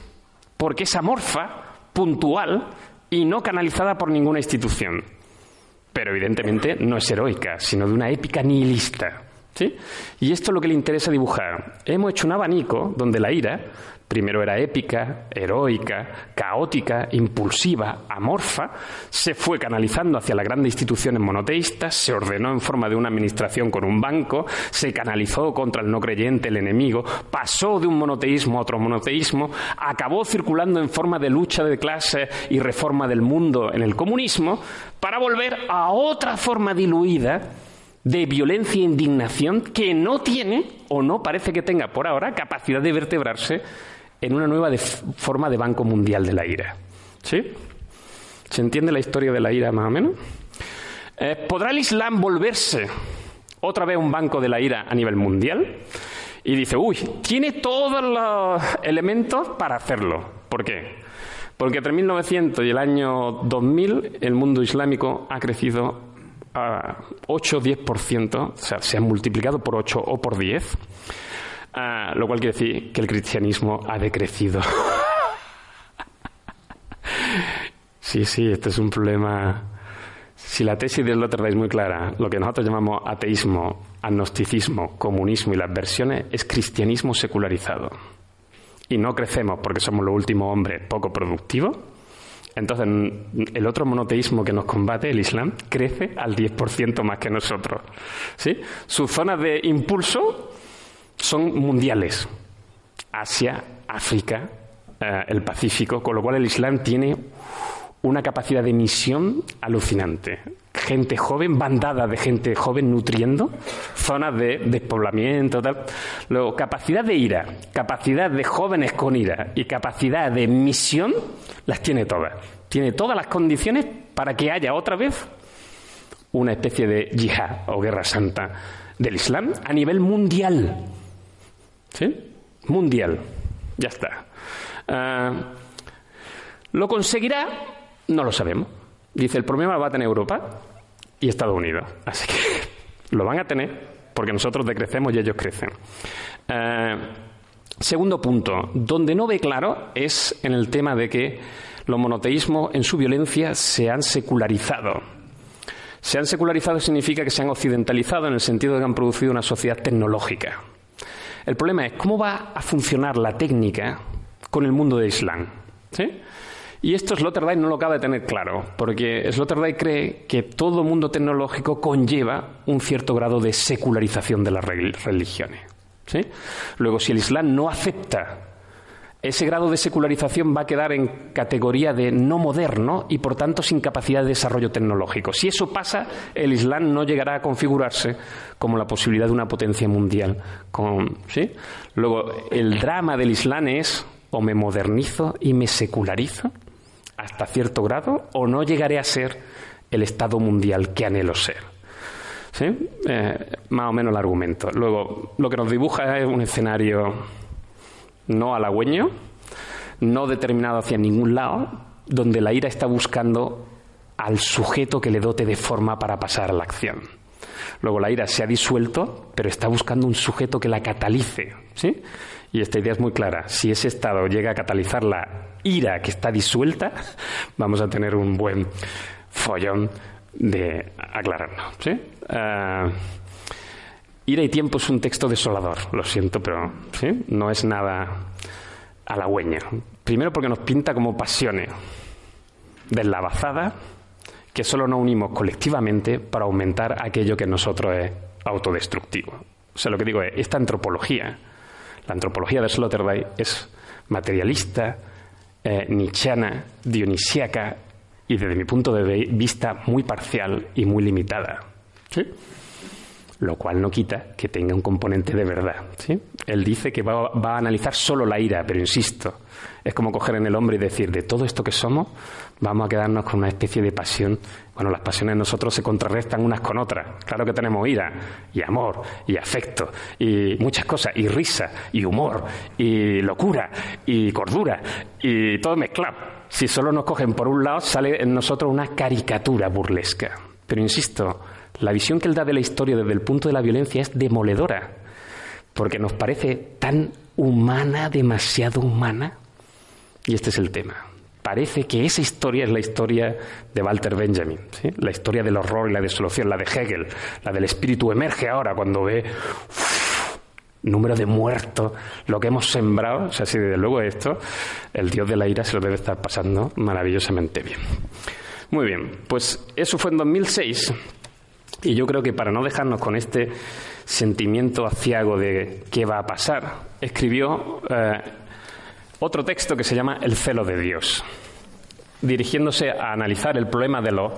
porque es amorfa, puntual, y no canalizada por ninguna institución. Pero evidentemente no es heroica, sino de una épica nihilista. ¿sí? Y esto es lo que le interesa dibujar. Hemos hecho un abanico donde la ira primero era épica, heroica, caótica, impulsiva, amorfa, se fue canalizando hacia las grandes instituciones monoteístas, se ordenó en forma de una administración con un banco, se canalizó contra el no creyente, el enemigo, pasó de un monoteísmo a otro monoteísmo, acabó circulando en forma de lucha de clases y reforma del mundo en el comunismo, para volver a otra forma diluida de violencia e indignación que no tiene o no parece que tenga por ahora capacidad de vertebrarse en una nueva forma de Banco Mundial de la Ira. ¿Sí? ¿Se entiende la historia de la ira más o menos? Eh, ¿Podrá el Islam volverse otra vez un banco de la ira a nivel mundial? Y dice, uy, tiene todos los elementos para hacerlo. ¿Por qué? Porque entre 1900 y el año 2000 el mundo islámico ha crecido a 8 o 10%, o sea, se ha multiplicado por 8 o por 10. Ah, lo cual quiere decir que el cristianismo ha decrecido. <laughs> sí, sí, este es un problema. Si la tesis del Lothar es muy clara, lo que nosotros llamamos ateísmo, agnosticismo, comunismo y las versiones es cristianismo secularizado. Y no crecemos porque somos los últimos hombres poco productivos. Entonces, el otro monoteísmo que nos combate, el Islam, crece al 10% más que nosotros. ¿Sí? Sus zonas de impulso son mundiales. Asia, África, eh, el Pacífico, con lo cual el Islam tiene una capacidad de misión alucinante. Gente joven, bandada de gente joven nutriendo, zonas de despoblamiento, capacidad de ira, capacidad de jóvenes con ira y capacidad de misión, las tiene todas. Tiene todas las condiciones para que haya otra vez una especie de yihad o guerra santa del Islam a nivel mundial. ¿Sí? Mundial. Ya está. Ah, ¿Lo conseguirá? No lo sabemos. Dice, el problema lo va a tener Europa y Estados Unidos. Así que <laughs> lo van a tener porque nosotros decrecemos y ellos crecen. Ah, segundo punto, donde no ve claro es en el tema de que Los monoteísmos en su violencia se han secularizado. Se han secularizado significa que se han occidentalizado en el sentido de que han producido una sociedad tecnológica. El problema es cómo va a funcionar la técnica con el mundo de Islam. Y esto Sloterdijk no lo acaba de tener claro, porque Sloterdijk cree que todo mundo tecnológico conlleva un cierto grado de secularización de las religiones. Luego, si el Islam no acepta ese grado de secularización va a quedar en categoría de no moderno y por tanto sin capacidad de desarrollo tecnológico. Si eso pasa, el Islam no llegará a configurarse como la posibilidad de una potencia mundial. ¿sí? Luego, el drama del Islam es o me modernizo y me secularizo hasta cierto grado o no llegaré a ser el Estado mundial que anhelo ser. ¿Sí? Eh, más o menos el argumento. Luego, lo que nos dibuja es un escenario no halagüeño, no determinado hacia ningún lado, donde la ira está buscando al sujeto que le dote de forma para pasar a la acción. Luego la ira se ha disuelto, pero está buscando un sujeto que la catalice, ¿sí? Y esta idea es muy clara. Si ese estado llega a catalizar la ira que está disuelta, <laughs> vamos a tener un buen follón de aclararlo, ¿sí? Ah, Ira y tiempo es un texto desolador, lo siento, pero no es nada halagüeño. Primero porque nos pinta como pasiones deslavazada que solo nos unimos colectivamente para aumentar aquello que en nosotros es autodestructivo. O sea, lo que digo es, esta antropología, la antropología de Sloterdijk es materialista, eh, nichiana, dionisiaca y desde mi punto de vista muy parcial y muy limitada. ¿Sí? Lo cual no quita que tenga un componente de verdad. ¿sí? Él dice que va, a analizar solo la ira, pero insisto, es como coger en el hombre y decir, de todo esto que somos, vamos a quedarnos con una especie de pasión. Bueno, las pasiones nosotros se contrarrestan unas con otras. Claro que tenemos ira, y amor, y afecto, y muchas cosas, y risa, y humor, y locura, y cordura, y todo mezclado. Si solo nos cogen por un lado, sale en nosotros una caricatura burlesca. Pero insisto, la visión que él da de la historia desde el punto de la violencia es demoledora, porque nos parece tan humana, demasiado humana. Y este es el tema. Parece que esa historia es la historia de Walter Benjamin, la historia del horror y la desolación, la de Hegel, la del espíritu emerge ahora cuando ve número de muertos, lo que hemos sembrado. O sea, si desde luego esto, el dios de la ira se lo debe estar pasando maravillosamente bien. Muy bien, pues eso fue en 2006 y yo creo que para no dejarnos con este sentimiento aciago de qué va a pasar, escribió eh, otro texto que se llama El celo de Dios, dirigiéndose a analizar el problema de los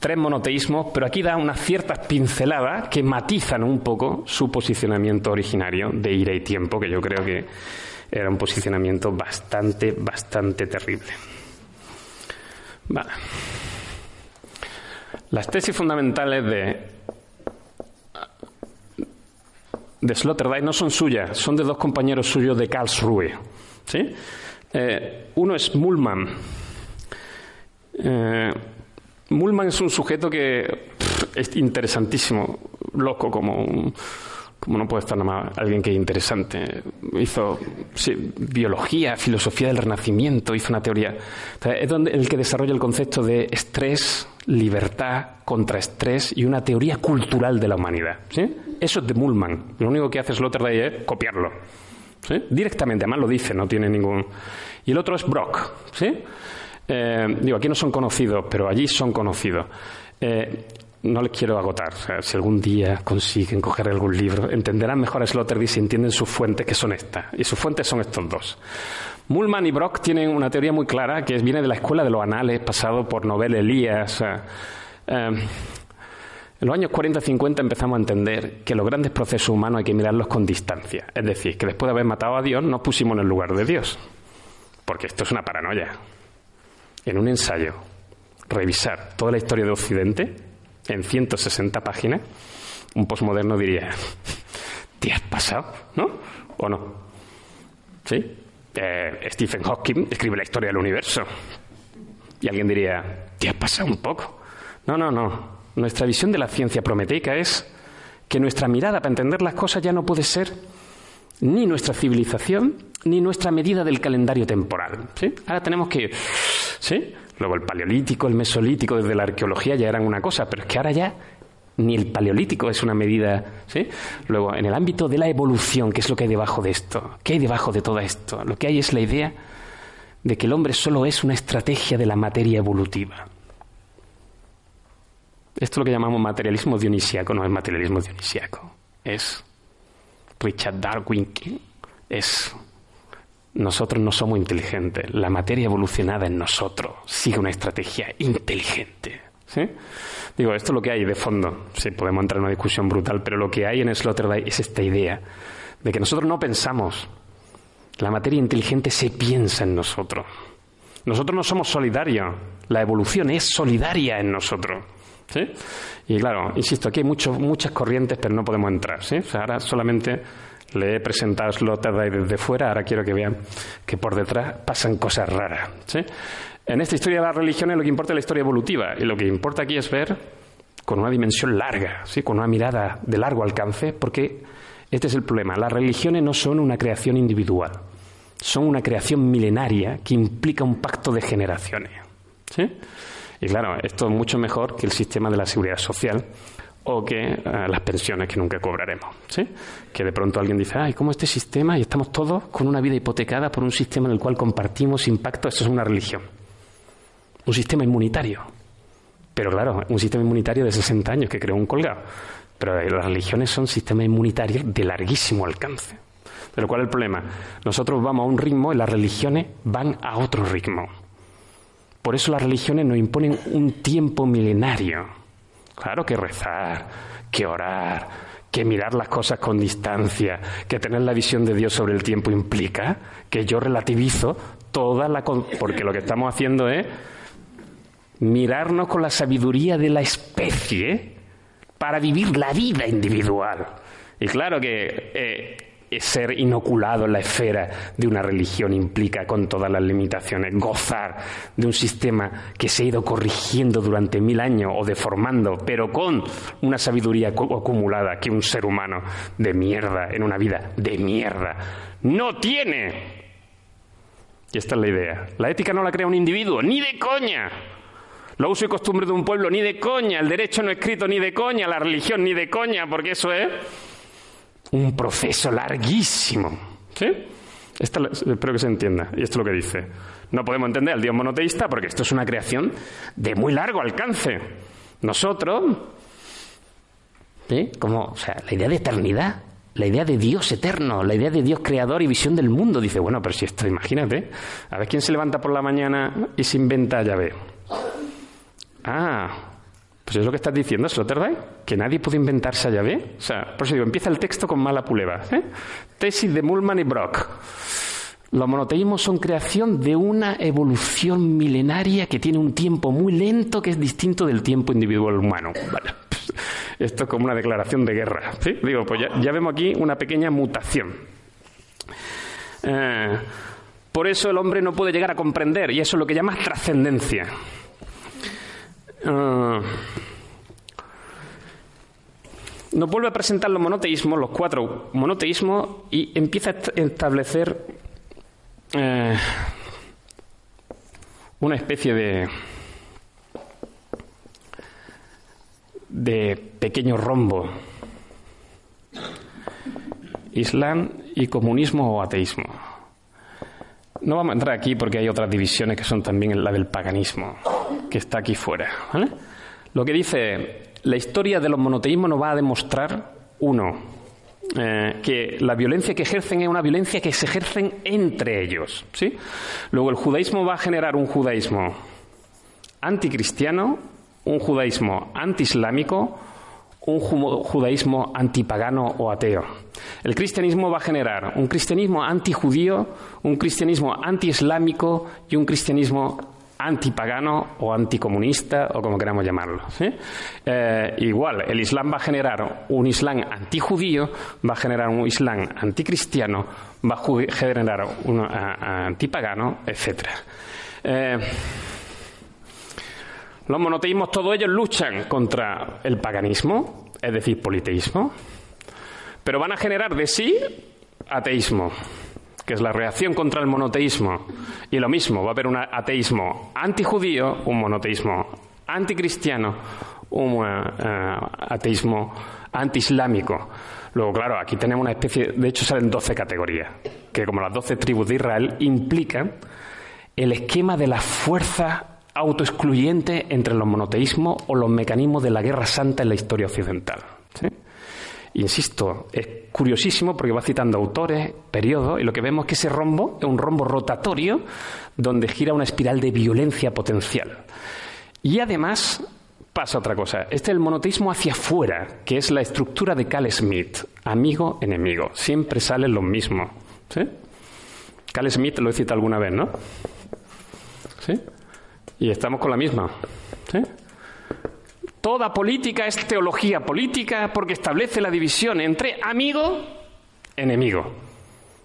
tres monoteísmos, pero aquí da unas ciertas pinceladas que matizan un poco su posicionamiento originario de ira y tiempo, que yo creo que era un posicionamiento bastante, bastante terrible. Vale. Las tesis fundamentales de, de Sloterdijk no son suyas, son de dos compañeros suyos de Karlsruhe. ¿sí? Eh, uno es Mullmann. Eh, Mullmann es un sujeto que es interesantísimo, loco como como no puede estar nada más alguien que es interesante. Hizo biología, filosofía del renacimiento, hizo una teoría. es donde el que desarrolla el concepto de estrés, libertad, contraestrés y una teoría cultural de la humanidad. ¿sí? Eso es de Mullman. Lo único que hace Sloterdijk es copiarlo. Directamente, además lo dice, no tiene ningún. Y el otro es Brock. ¿sí? Eh, digo, aquí no son conocidos, pero allí son conocidos. Eh, no les quiero agotar. si algún día consiguen coger algún libro, entenderán mejor a Sloterdijk si entienden sus fuentes, que son estas. Y sus fuentes son estos dos. Mullman y Brock tienen una teoría muy clara que viene de la escuela de los anales, pasado por Nobel Elías. Eh, en los años 40-50 empezamos a entender que los grandes procesos humanos hay que mirarlos con distancia. Es decir, que después de haber matado a Dios nos pusimos en el lugar de Dios. Porque esto es una paranoia. En un ensayo, revisar toda la historia de Occidente en 160 páginas, un posmoderno diría, ¿te has pasado? ¿No? ¿O no? ¿Sí? Eh, Stephen Hawking escribe la historia del universo. Y alguien diría, ¿te has pasado un poco? No, no, no. Nuestra visión de la ciencia prometeica es que nuestra mirada para entender las cosas ya no puede ser ni nuestra civilización, ni nuestra medida del calendario temporal. Ahora tenemos que... ¿sí? Luego el paleolítico, el mesolítico, desde la arqueología ya eran una cosa, pero es que ahora ya ni el paleolítico es una medida. ¿sí? Luego, en el ámbito de la evolución, ¿qué es lo que hay debajo de esto? ¿Qué hay debajo de todo esto? Lo que hay es la idea de que el hombre solo es una estrategia de la materia evolutiva. Esto es lo que llamamos materialismo dionisiaco, no es materialismo dionisiaco. Es Richard Darwin, es nosotros no somos inteligentes, la materia evolucionada en nosotros sigue una estrategia inteligente. ¿Sí? Digo, esto es lo que hay de fondo. Sí, podemos entrar en una discusión brutal, pero lo que hay en Sloterdijk es esta idea de que nosotros no pensamos. La materia inteligente se piensa en nosotros. Nosotros no somos solidarios. La evolución es solidaria en nosotros. Y claro, insisto, aquí hay muchas corrientes, pero no podemos entrar. ¿sí? ahora solamente le he presentado Sloterdijk desde fuera, ahora quiero que vean que por detrás pasan cosas raras. En esta historia de las religiones lo que importa es la historia evolutiva y lo que importa aquí es ver con una dimensión larga, ¿sí? con una mirada de largo alcance, porque este es el problema. Las religiones no son una creación individual, son una creación milenaria que implica un pacto de generaciones. ¿sí? Y claro, esto es mucho mejor que el sistema de la seguridad social o que eh, las pensiones que nunca cobraremos. ¿sí? Que de pronto alguien dice, ay, ¿cómo este sistema? Y estamos todos con una vida hipotecada por un sistema en el cual compartimos impacto. Eso es una religión. Un sistema inmunitario. Pero claro, un sistema inmunitario de 60 años que creó un colgado. Pero las religiones son sistemas inmunitarios de larguísimo alcance. Pero ¿cuál es el problema? Nosotros vamos a un ritmo y las religiones van a otro ritmo. Por eso las religiones nos imponen un tiempo milenario. Claro que rezar, que orar, que mirar las cosas con distancia, que tener la visión de Dios sobre el tiempo implica que yo relativizo toda la... porque lo que estamos haciendo es mirarnos con la sabiduría de la especie para vivir la vida individual. Y claro que eh, ser inoculado en la esfera de una religión implica, con todas las limitaciones, gozar de un sistema que se ha ido corrigiendo durante mil años o deformando, pero con una sabiduría acumulada que un ser humano de mierda, en una vida de mierda, no tiene. Y esta es la idea. La ética no la crea un individuo, ni de coña. Lo uso y costumbre de un pueblo, ni de coña. El derecho no escrito, ni de coña. La religión, ni de coña, porque eso es un proceso larguísimo. ¿Sí? espero que se entienda. Y esto es lo que dice. No podemos entender al Dios monoteísta porque esto es una creación de muy largo alcance. Nosotros. Como, o sea, la idea de eternidad, la idea de Dios eterno, la idea de Dios creador y visión del mundo. Dice, bueno, pero si esto, imagínate, a ver quién se levanta por la mañana y se inventa llave. Ah, pues es lo que estás diciendo, Sloterdijk, que nadie puede inventarse a llave. O sea, por eso digo, empieza el texto con mala puleva. ¿eh? Tesis de Mullman y Brock. Los monoteísmos son creación de una evolución milenaria que tiene un tiempo muy lento que es distinto del tiempo individual humano. esto es como una declaración de guerra. ¿sí? Digo, pues ya, vemos aquí una pequeña mutación. Eh, por eso el hombre no puede llegar a comprender, y eso es lo que llamas trascendencia. Ah. nos vuelve a presentar los monoteísmos, los cuatro monoteísmos, y empieza a establecer eh, una especie de, de pequeño rombo. Islam y comunismo o ateísmo. No vamos a entrar aquí porque hay otras divisiones que son también la del paganismo, que está aquí fuera. Lo que dice, la historia de los monoteísmos nos va a demostrar, uno, eh, que la violencia que ejercen es una violencia que se ejercen entre ellos. ¿sí? Luego el judaísmo va a generar un judaísmo anticristiano, un judaísmo antiislámico, un judaísmo antipagano o ateo. El cristianismo va a generar un cristianismo antijudío, un cristianismo antiislámico y un cristianismo antipagano o anticomunista o como queramos llamarlo. Eh, igual, el Islam va a generar un Islam antijudío, va a generar un Islam anticristiano, va a generar un antipagano, etc. los monoteísmos, todos ellos luchan contra el paganismo, es decir, politeísmo, pero van a generar de sí ateísmo, que es la reacción contra el monoteísmo. Y lo mismo, va a haber un ateísmo antijudío, un monoteísmo anticristiano, un uh, ateísmo antiislámico. Luego, claro, aquí tenemos una especie, de hecho salen 12 categorías, que como las 12 tribus de Israel implican el esquema de la fuerza autoexcluyente entre los monoteísmos o los mecanismos de la guerra santa en la historia occidental. Insisto, es curiosísimo porque va citando autores, periodos, y lo que vemos es que ese rombo es un rombo rotatorio donde gira una espiral de violencia potencial. Y además pasa otra cosa. Este es el monoteísmo hacia afuera, que es la estructura de Cal Smith, amigo-enemigo. Siempre salen los mismos. ¿sí? Cal Smith lo he citado alguna vez, ¿no? ¿Sí? Y estamos con la misma. Toda política es teología política porque establece la división entre amigo-enemigo.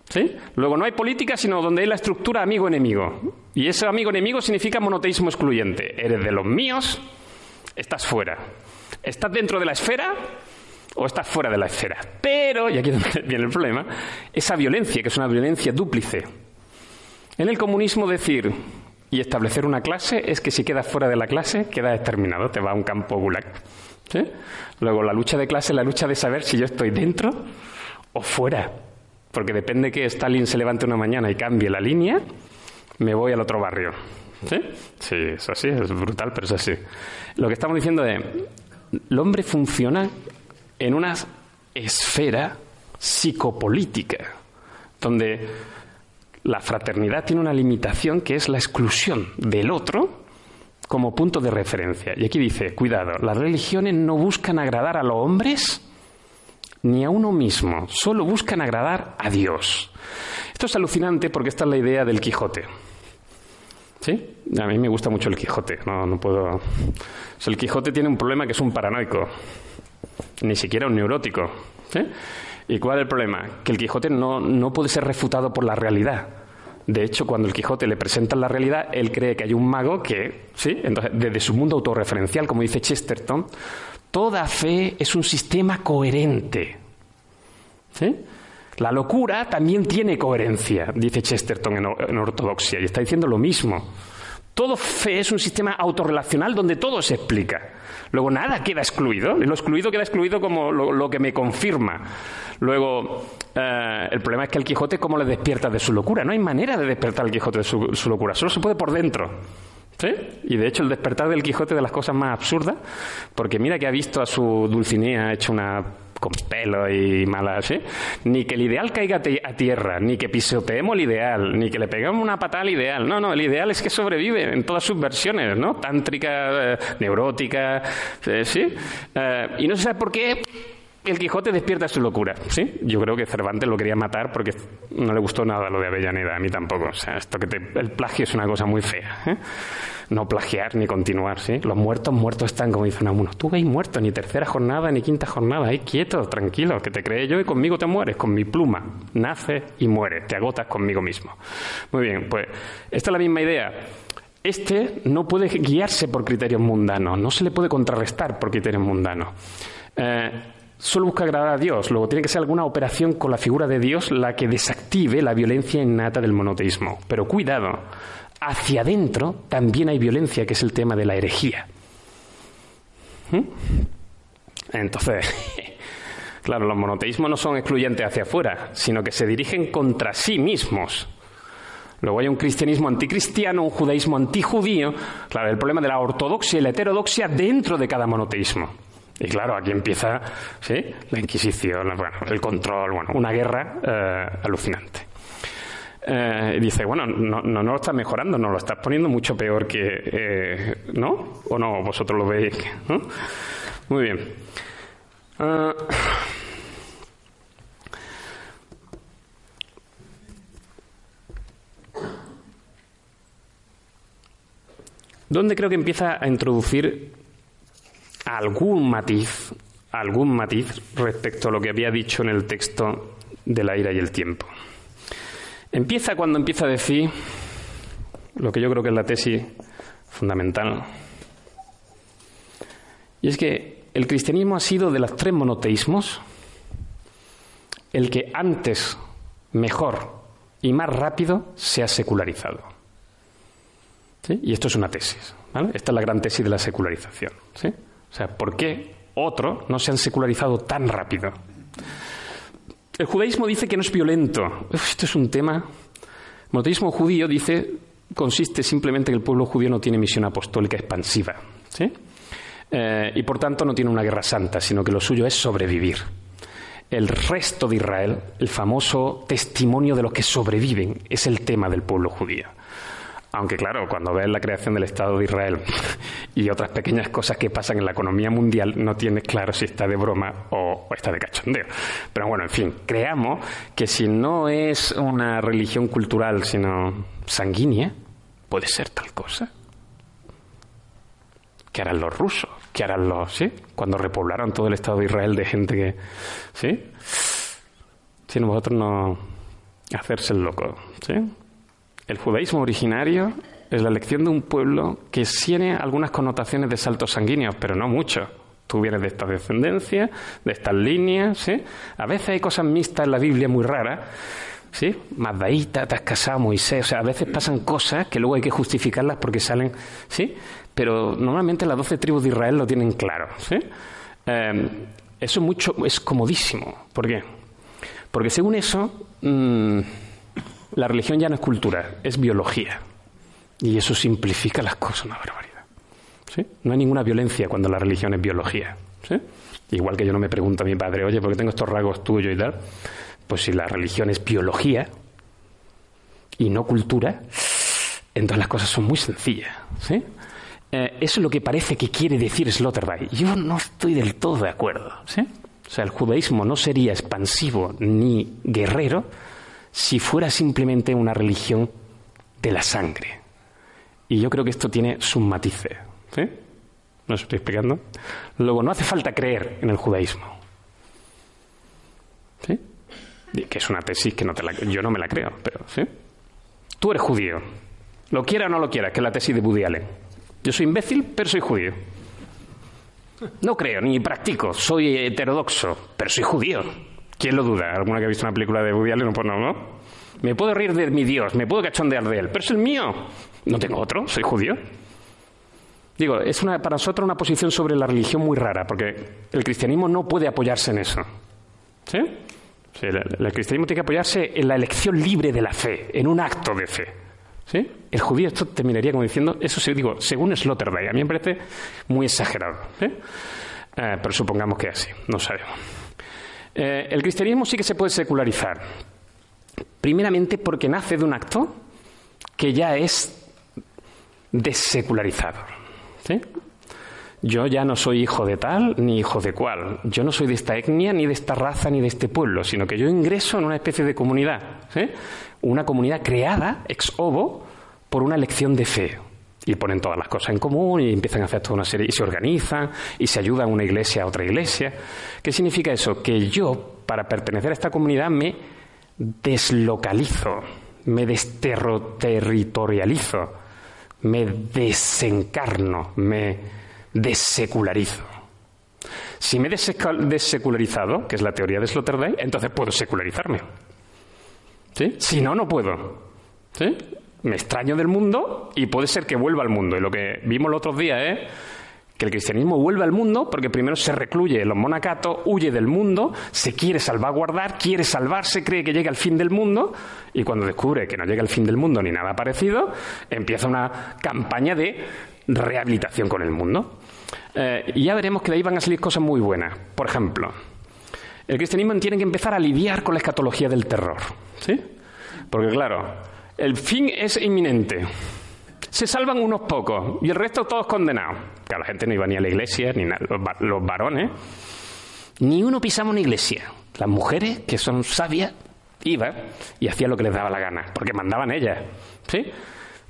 ¿Sí? Luego no hay política sino donde hay la estructura amigo-enemigo. Y ese amigo-enemigo significa monoteísmo excluyente. Eres de los míos, estás fuera. ¿Estás dentro de la esfera o estás fuera de la esfera? Pero, y aquí viene el problema, esa violencia, que es una violencia dúplice. En el comunismo decir y establecer una clase es que si quedas fuera de la clase, quedas exterminado, te va a un campo gulag. Luego, la lucha de clase es la lucha de saber si yo estoy dentro o fuera. Porque depende que Stalin se levante una mañana y cambie la línea, me voy al otro barrio. ¿Sí? Sí, es así, es brutal, pero es así. Lo que estamos diciendo es, el hombre funciona en una esfera psicopolítica, donde la fraternidad tiene una limitación que es la exclusión del otro como punto de referencia. Y aquí dice, cuidado, las religiones no buscan agradar a los hombres ni a uno mismo, solo buscan agradar a Dios. Esto es alucinante porque esta es la idea del Quijote. ¿Sí? A mí me gusta mucho el Quijote. No, no puedo. el Quijote tiene un problema que es un paranoico, ni siquiera un neurótico. ¿sí? ¿Y cuál es el problema? Que el Quijote no, no puede ser refutado por la realidad. De hecho, cuando el Quijote le presenta la realidad, él cree que hay un mago que, ¿sí? Entonces, desde su mundo autorreferencial, como dice Chesterton, toda fe es un sistema coherente. ¿Sí? La locura también tiene coherencia, dice Chesterton en, Ortodoxia, y está diciendo lo mismo. Todo fe es un sistema autorrelacional donde todo se explica. Luego nada queda excluido. Lo excluido queda excluido como lo, que me confirma. Luego, eh, el problema es que el Quijote, ¿cómo le despierta de su locura? No hay manera de despertar al Quijote de su, locura. Solo se puede por dentro. ¿Sí? Y de hecho el despertar del Quijote de las cosas más absurdas, porque mira que ha visto a su Dulcinea hecho una con pelo y malas, ¿eh? Ni que el ideal caiga a tierra, ni que pisoteemos el ideal, ni que le pegamos una patada al ideal. No, no, el ideal es que sobrevive en todas sus versiones, ¿no? Tántrica, eh, neurótica, eh, ¿sí? Eh, y no se sabe por qué el Quijote despierta su locura, ¿sí? Yo creo que Cervantes lo quería matar porque no le gustó nada lo de Avellaneda, a mí tampoco. O sea, esto que el plagio es una cosa muy fea, ¿eh? No plagiar ni continuar, ¿sí? Los muertos, muertos están, como dicen algunos. Tú veis muerto, ni tercera jornada, ni quinta jornada. Ahí quieto, tranquilo, que te crees yo y conmigo te mueres, con mi pluma. Nace y muere, te agotas conmigo mismo. Muy bien, pues esta es la misma idea. Este no puede guiarse por criterios mundanos, no se le puede contrarrestar por criterios mundanos. Eh, solo busca agradar a Dios. Luego tiene que ser alguna operación con la figura de Dios la que desactive la violencia innata del monoteísmo. Pero cuidado, hacia adentro también hay violencia, que es el tema de la herejía. ¿Mm? Entonces, <laughs> claro, los monoteísmos no son excluyentes hacia afuera, sino que se dirigen contra sí mismos. Luego hay un cristianismo anticristiano, un judaísmo antijudío. Claro, el problema de la ortodoxia y la heterodoxia dentro de cada monoteísmo. Y claro, aquí empieza ¿sí? la Inquisición, el control, bueno, una guerra eh, alucinante. Eh, dice, bueno, no, lo estás mejorando, no lo estás poniendo mucho peor que, eh, ¿no? ¿O no? Vosotros lo veis. Muy bien. ¿Dónde creo que empieza a introducir algún matiz, algún matiz respecto a lo que había dicho en el texto de la ira y el tiempo. Empieza cuando empieza a decir lo que yo creo que es la tesis fundamental. Y es que el cristianismo ha sido de los tres monoteísmos el que antes mejor y más rápido se ha secularizado. Y esto es una tesis. Esta es la gran tesis de la secularización. O sea, ¿por qué otros no se han secularizado tan rápido? El judaísmo dice que no es violento. esto es un tema. El monoteísmo judío dice consiste simplemente en que el pueblo judío no tiene misión apostólica expansiva. Eh, y por tanto no tiene una guerra santa, sino que lo suyo es sobrevivir. El resto de Israel, el famoso testimonio de los que sobreviven, es el tema del pueblo judío. Aunque claro, cuando ves la creación del Estado de Israel <laughs> y otras pequeñas cosas que pasan en la economía mundial, no tienes claro si está de broma o, está de cachondeo. Pero bueno, en fin, creamos que si no es una religión cultural, sino sanguínea, puede ser tal cosa. ¿Qué harán los rusos? ¿Qué harán los, sí? Cuando repoblaron todo el Estado de Israel de gente que, ¿sí? Si nosotros no hacerse el loco, ¿sí? El judaísmo originario es la elección de un pueblo que tiene algunas connotaciones de saltos sanguíneos, pero no mucho. Tú vienes de esta descendencia, de estas líneas, ¿sí? A veces hay cosas mixtas en la Biblia muy raras, ¿sí? Mazdaíta, te has casado, Moisés, o sea, a veces pasan cosas que luego hay que justificarlas porque salen, ¿sí? Pero normalmente las doce tribus de Israel lo tienen claro, ¿sí? Eh, eso es mucho, es comodísimo. ¿Por qué? Porque según eso, mm, la religión ya no es cultura, es biología. Y eso simplifica las cosas una barbaridad. No hay ninguna violencia cuando la religión es biología. Igual que yo no me pregunto a mi padre, oye, ¿por qué tengo estos rasgos tuyos y tal? Pues si la religión es biología y no cultura, entonces las cosas son muy sencillas. ¿sí? Eh, eso es lo que parece que quiere decir Sloterdijk. Yo no estoy del todo de acuerdo. ¿sí? O sea, el judaísmo no sería expansivo ni guerrero, si fuera simplemente una religión de la sangre. Y yo creo que esto tiene sus matices. ¿No os estoy explicando? Luego, no hace falta creer en el judaísmo. ¿Sí? Que es una tesis que yo no me la creo, pero ¿sí? Tú eres judío. Lo quiera o no lo quiera, que es la tesis de Woody Allen. Yo soy imbécil, pero soy judío. No creo, ni practico. Soy heterodoxo, pero soy judío. ¿Quién lo duda? ¿Alguna que ha visto una película de Woody Allen? Pues no, ¿no? Me puedo reír de mi Dios, me puedo cachondear de él, pero es el mío. No tengo otro, soy judío. Digo, es una, para nosotros una posición sobre la religión muy rara, porque el cristianismo no puede apoyarse en eso. ¿Sí? el, cristianismo tiene que apoyarse en la elección libre de la fe, en un acto de fe. ¿Sí? El judío esto terminaría como diciendo, eso se digo, según Sloterdijk, a mí me parece muy exagerado. ¿sí? Eh, pero supongamos que es así, no sabemos. Eh, el cristianismo sí que se puede secularizar. Primeramente porque nace de un acto que ya es desecularizado. Yo ya no soy hijo de tal ni hijo de cual. Yo no soy de esta etnia, ni de esta raza, ni de este pueblo, sino que yo ingreso en una especie de comunidad. Una comunidad creada ex ovo por una elección de fe y ponen todas las cosas en común y empiezan a hacer toda una serie y se organizan y se ayudan una iglesia a otra iglesia. ¿Qué significa eso? Que yo, para pertenecer a esta comunidad, me deslocalizo, me desterritorializo, me desencarno, me desecularizo. Si me he desecularizado, que es la teoría de Sloterdijk, entonces puedo secularizarme. ¿Sí? Si no, no puedo. ¿Sí? Me extraño del mundo y puede ser que vuelva al mundo. Y lo que vimos los otros días es que el cristianismo vuelve al mundo porque primero se recluye los monacatos, huye del mundo, se quiere salvaguardar, quiere salvarse, cree que llega al fin del mundo y cuando descubre que no llega al fin del mundo ni nada parecido, empieza una campaña de rehabilitación con el mundo. Eh, y ya veremos que de ahí van a salir cosas muy buenas. Por ejemplo, el cristianismo tiene que empezar a lidiar con la escatología del terror. ¿Sí? Porque claro, el fin es inminente. Se salvan unos pocos y el resto todos condenados. Que la gente no iba ni a la iglesia, ni los varones. Ni uno pisaba una iglesia. Las mujeres, que son sabias, iban y hacían lo que les daba la gana, porque mandaban ellas. ¿Sí?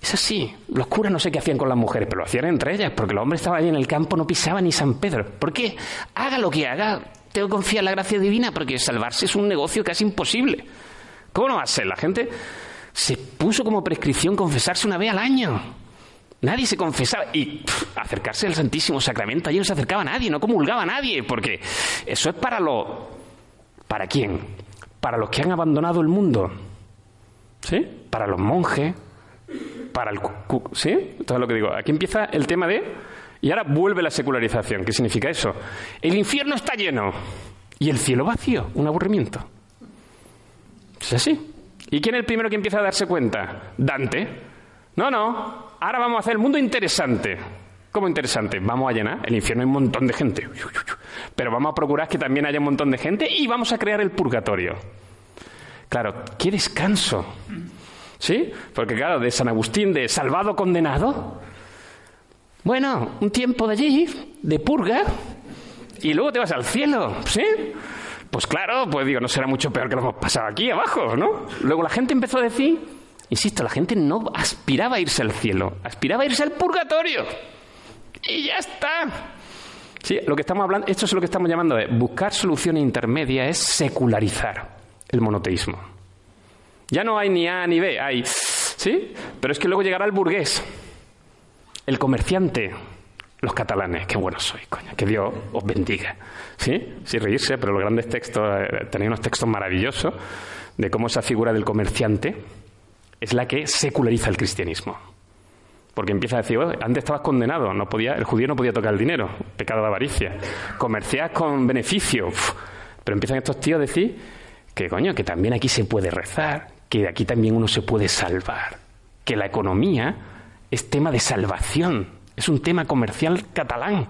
Es así. Los curas no sé qué hacían con las mujeres, pero lo hacían entre ellas, porque los hombres estaban allí en el campo, no pisaban ni San Pedro. ¿Por qué? Haga lo que haga, tengo que confiar en la gracia divina, porque salvarse es un negocio casi imposible. ¿Cómo no va a ser? La gente se puso como prescripción confesarse una vez al año. Nadie se confesaba y acercarse al Santísimo Sacramento allí no se acercaba a nadie, no comulgaba a nadie, porque eso es para lo... ¿Para quién? para los que han abandonado el mundo, ¿sí? Para los monjes, para el... ¿Sí? Todo lo que digo. Aquí empieza el tema de... Y ahora vuelve la secularización. ¿Qué significa eso? El infierno está lleno y el cielo vacío, un aburrimiento. Es así. ¿Y quién es el primero que empieza a darse cuenta? Dante. No, no. Ahora vamos a hacer el mundo interesante. ¿Cómo interesante? Vamos a llenar. El infierno hay un montón de gente. Pero vamos a procurar que también haya un montón de gente y vamos a crear el purgatorio. Claro, qué descanso. ¿Sí? Porque claro, de San Agustín, de salvado condenado. Bueno, un tiempo de allí, de purga, y luego te vas al cielo, ¿sí? Pues claro, pues digo, no será mucho peor que lo hemos pasado aquí abajo, ¿no? Luego la gente empezó a decir, insisto, la gente no aspiraba a irse al cielo, aspiraba a irse al purgatorio. Y ya está. Sí, lo que estamos hablando, esto es lo que estamos llamando de buscar soluciones intermedias, es secularizar el monoteísmo. Ya no hay ni A ni B, hay, ¿sí? Pero es que luego llegará el burgués, el comerciante, los catalanes, qué buenos sois, coño, que Dios os bendiga. ¿Sí? Sin reírse, pero los grandes textos, eh, tenéis unos textos maravillosos de cómo esa figura del comerciante es la que seculariza el cristianismo. Porque empieza a decir, antes estabas condenado, no podía, el judío no podía tocar el dinero, pecado de avaricia. Comerciar con beneficio. Pero empiezan estos tíos a decir que, coño, que también aquí se puede rezar, que aquí también uno se puede salvar, que la economía es tema de salvación, es un tema comercial catalán.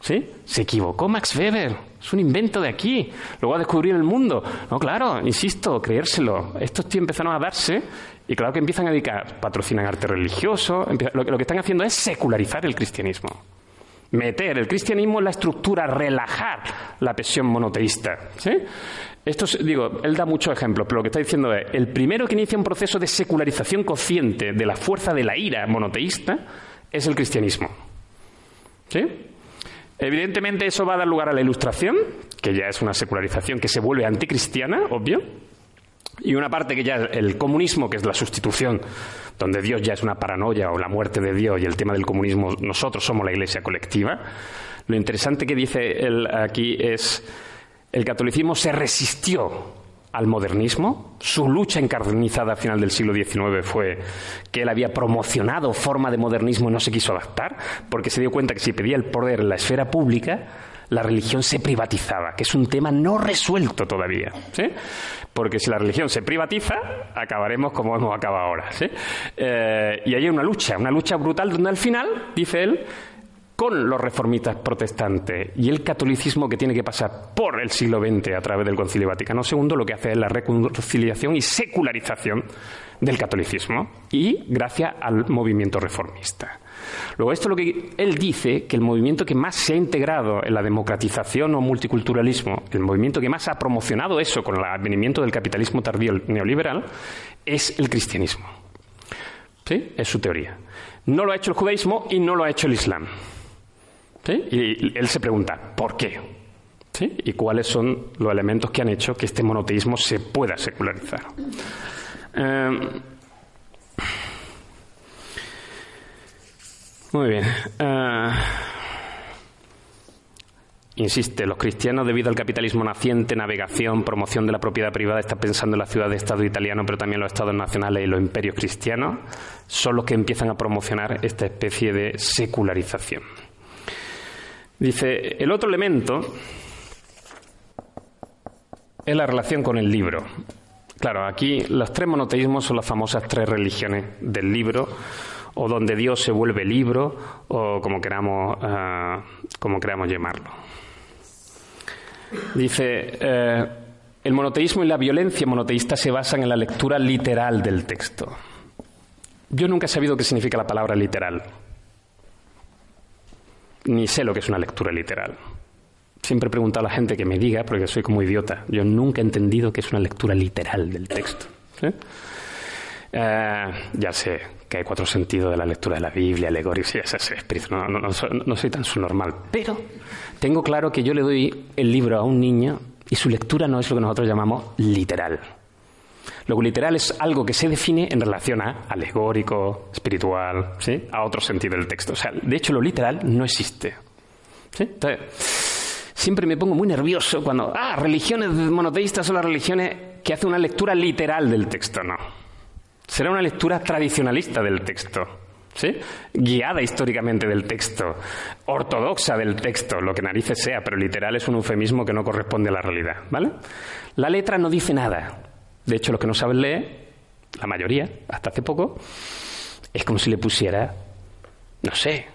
¿Sí? Se equivocó Max Weber. Es un invento de aquí. Luego a descubrir el mundo. No, claro, insisto, creérselo. Estos tíos empezaron a darse y claro que empiezan a dedicar, patrocinan arte religioso. Lo, lo que están haciendo es secularizar el cristianismo. Meter el cristianismo en la estructura, relajar la presión monoteísta. ¿Sí? Esto, digo, él da muchos ejemplos, pero lo que está diciendo es, el primero que inicia un proceso de secularización consciente de la fuerza de la ira monoteísta es el cristianismo. ¿Sí? Evidentemente eso va a dar lugar a la ilustración, que ya es una secularización que se vuelve anticristiana, obvio, y una parte que ya es el comunismo, que es la sustitución, donde Dios ya es una paranoia o la muerte de Dios y el tema del comunismo, nosotros somos la iglesia colectiva. Lo interesante que dice él aquí es, el catolicismo se resistió al modernismo. Su lucha encarnizada a final del siglo XIX fue que él había promocionado forma de modernismo y no se quiso adaptar, porque se dio cuenta que si pedía el poder en la esfera pública, la religión se privatizaba, que es un tema no resuelto todavía. ¿sí? Porque si la religión se privatiza, acabaremos como hemos acabado ahora. ¿sí? Eh, y hay una lucha, una lucha brutal donde al final, dice él, con los reformistas protestantes y el catolicismo que tiene que pasar por el siglo XX a través del Concilio Vaticano II, lo que hace es la reconciliación y secularización del catolicismo y gracias al movimiento reformista. Luego, esto es lo que él dice, que el movimiento que más se ha integrado en la democratización o multiculturalismo, el movimiento que más ha promocionado eso con el advenimiento del capitalismo tardío neoliberal, es el cristianismo. ¿Sí? Es su teoría. No lo ha hecho el judaísmo y no lo ha hecho el islam. Y él se pregunta, ¿por qué? ¿Sí? ¿Y cuáles son los elementos que han hecho que este monoteísmo se pueda secularizar? Em, muy bien. Eh, insiste, los cristianos, debido al capitalismo naciente, navegación, promoción de la propiedad privada, están pensando en la ciudad de Estado italiano, pero también los estados nacionales y los imperios cristianos, son los que empiezan a promocionar esta especie de secularización. Dice, el otro elemento es la relación con el libro. Claro, aquí los tres monoteísmos son las famosas tres religiones del libro, o donde Dios se vuelve libro, o como queramos, uh, como queramos llamarlo. Dice, eh, el monoteísmo y la violencia monoteísta se basan en la lectura literal del texto. Yo nunca he sabido qué significa la palabra literal ni sé lo que es una lectura literal. Siempre he preguntado a la gente que me diga, porque soy como idiota. Yo nunca he entendido que es una lectura literal del texto. Eh, ya sé que hay cuatro sentidos de la lectura de la Biblia, alegoría, sí, ese es no, no, no, soy, no soy tan subnormal. Pero tengo claro que yo le doy el libro a un niño y su lectura no es lo que nosotros llamamos literal. Lo literal es algo que se define en relación a alegórico, espiritual, ¿sí? a otro sentido del texto. O sea, de hecho, lo literal no existe. Entonces, siempre me pongo muy nervioso cuando, ah, religiones monoteístas son las religiones que hace una lectura literal del texto, no. Será una lectura tradicionalista del texto. ¿Sí? Guiada históricamente del texto, ortodoxa del texto, lo que narices sea, pero literal es un eufemismo que no corresponde a la realidad, ¿vale? La letra no dice nada. De hecho, los que no saben leer, la mayoría, hasta hace poco, es como si le pusiera, no sé,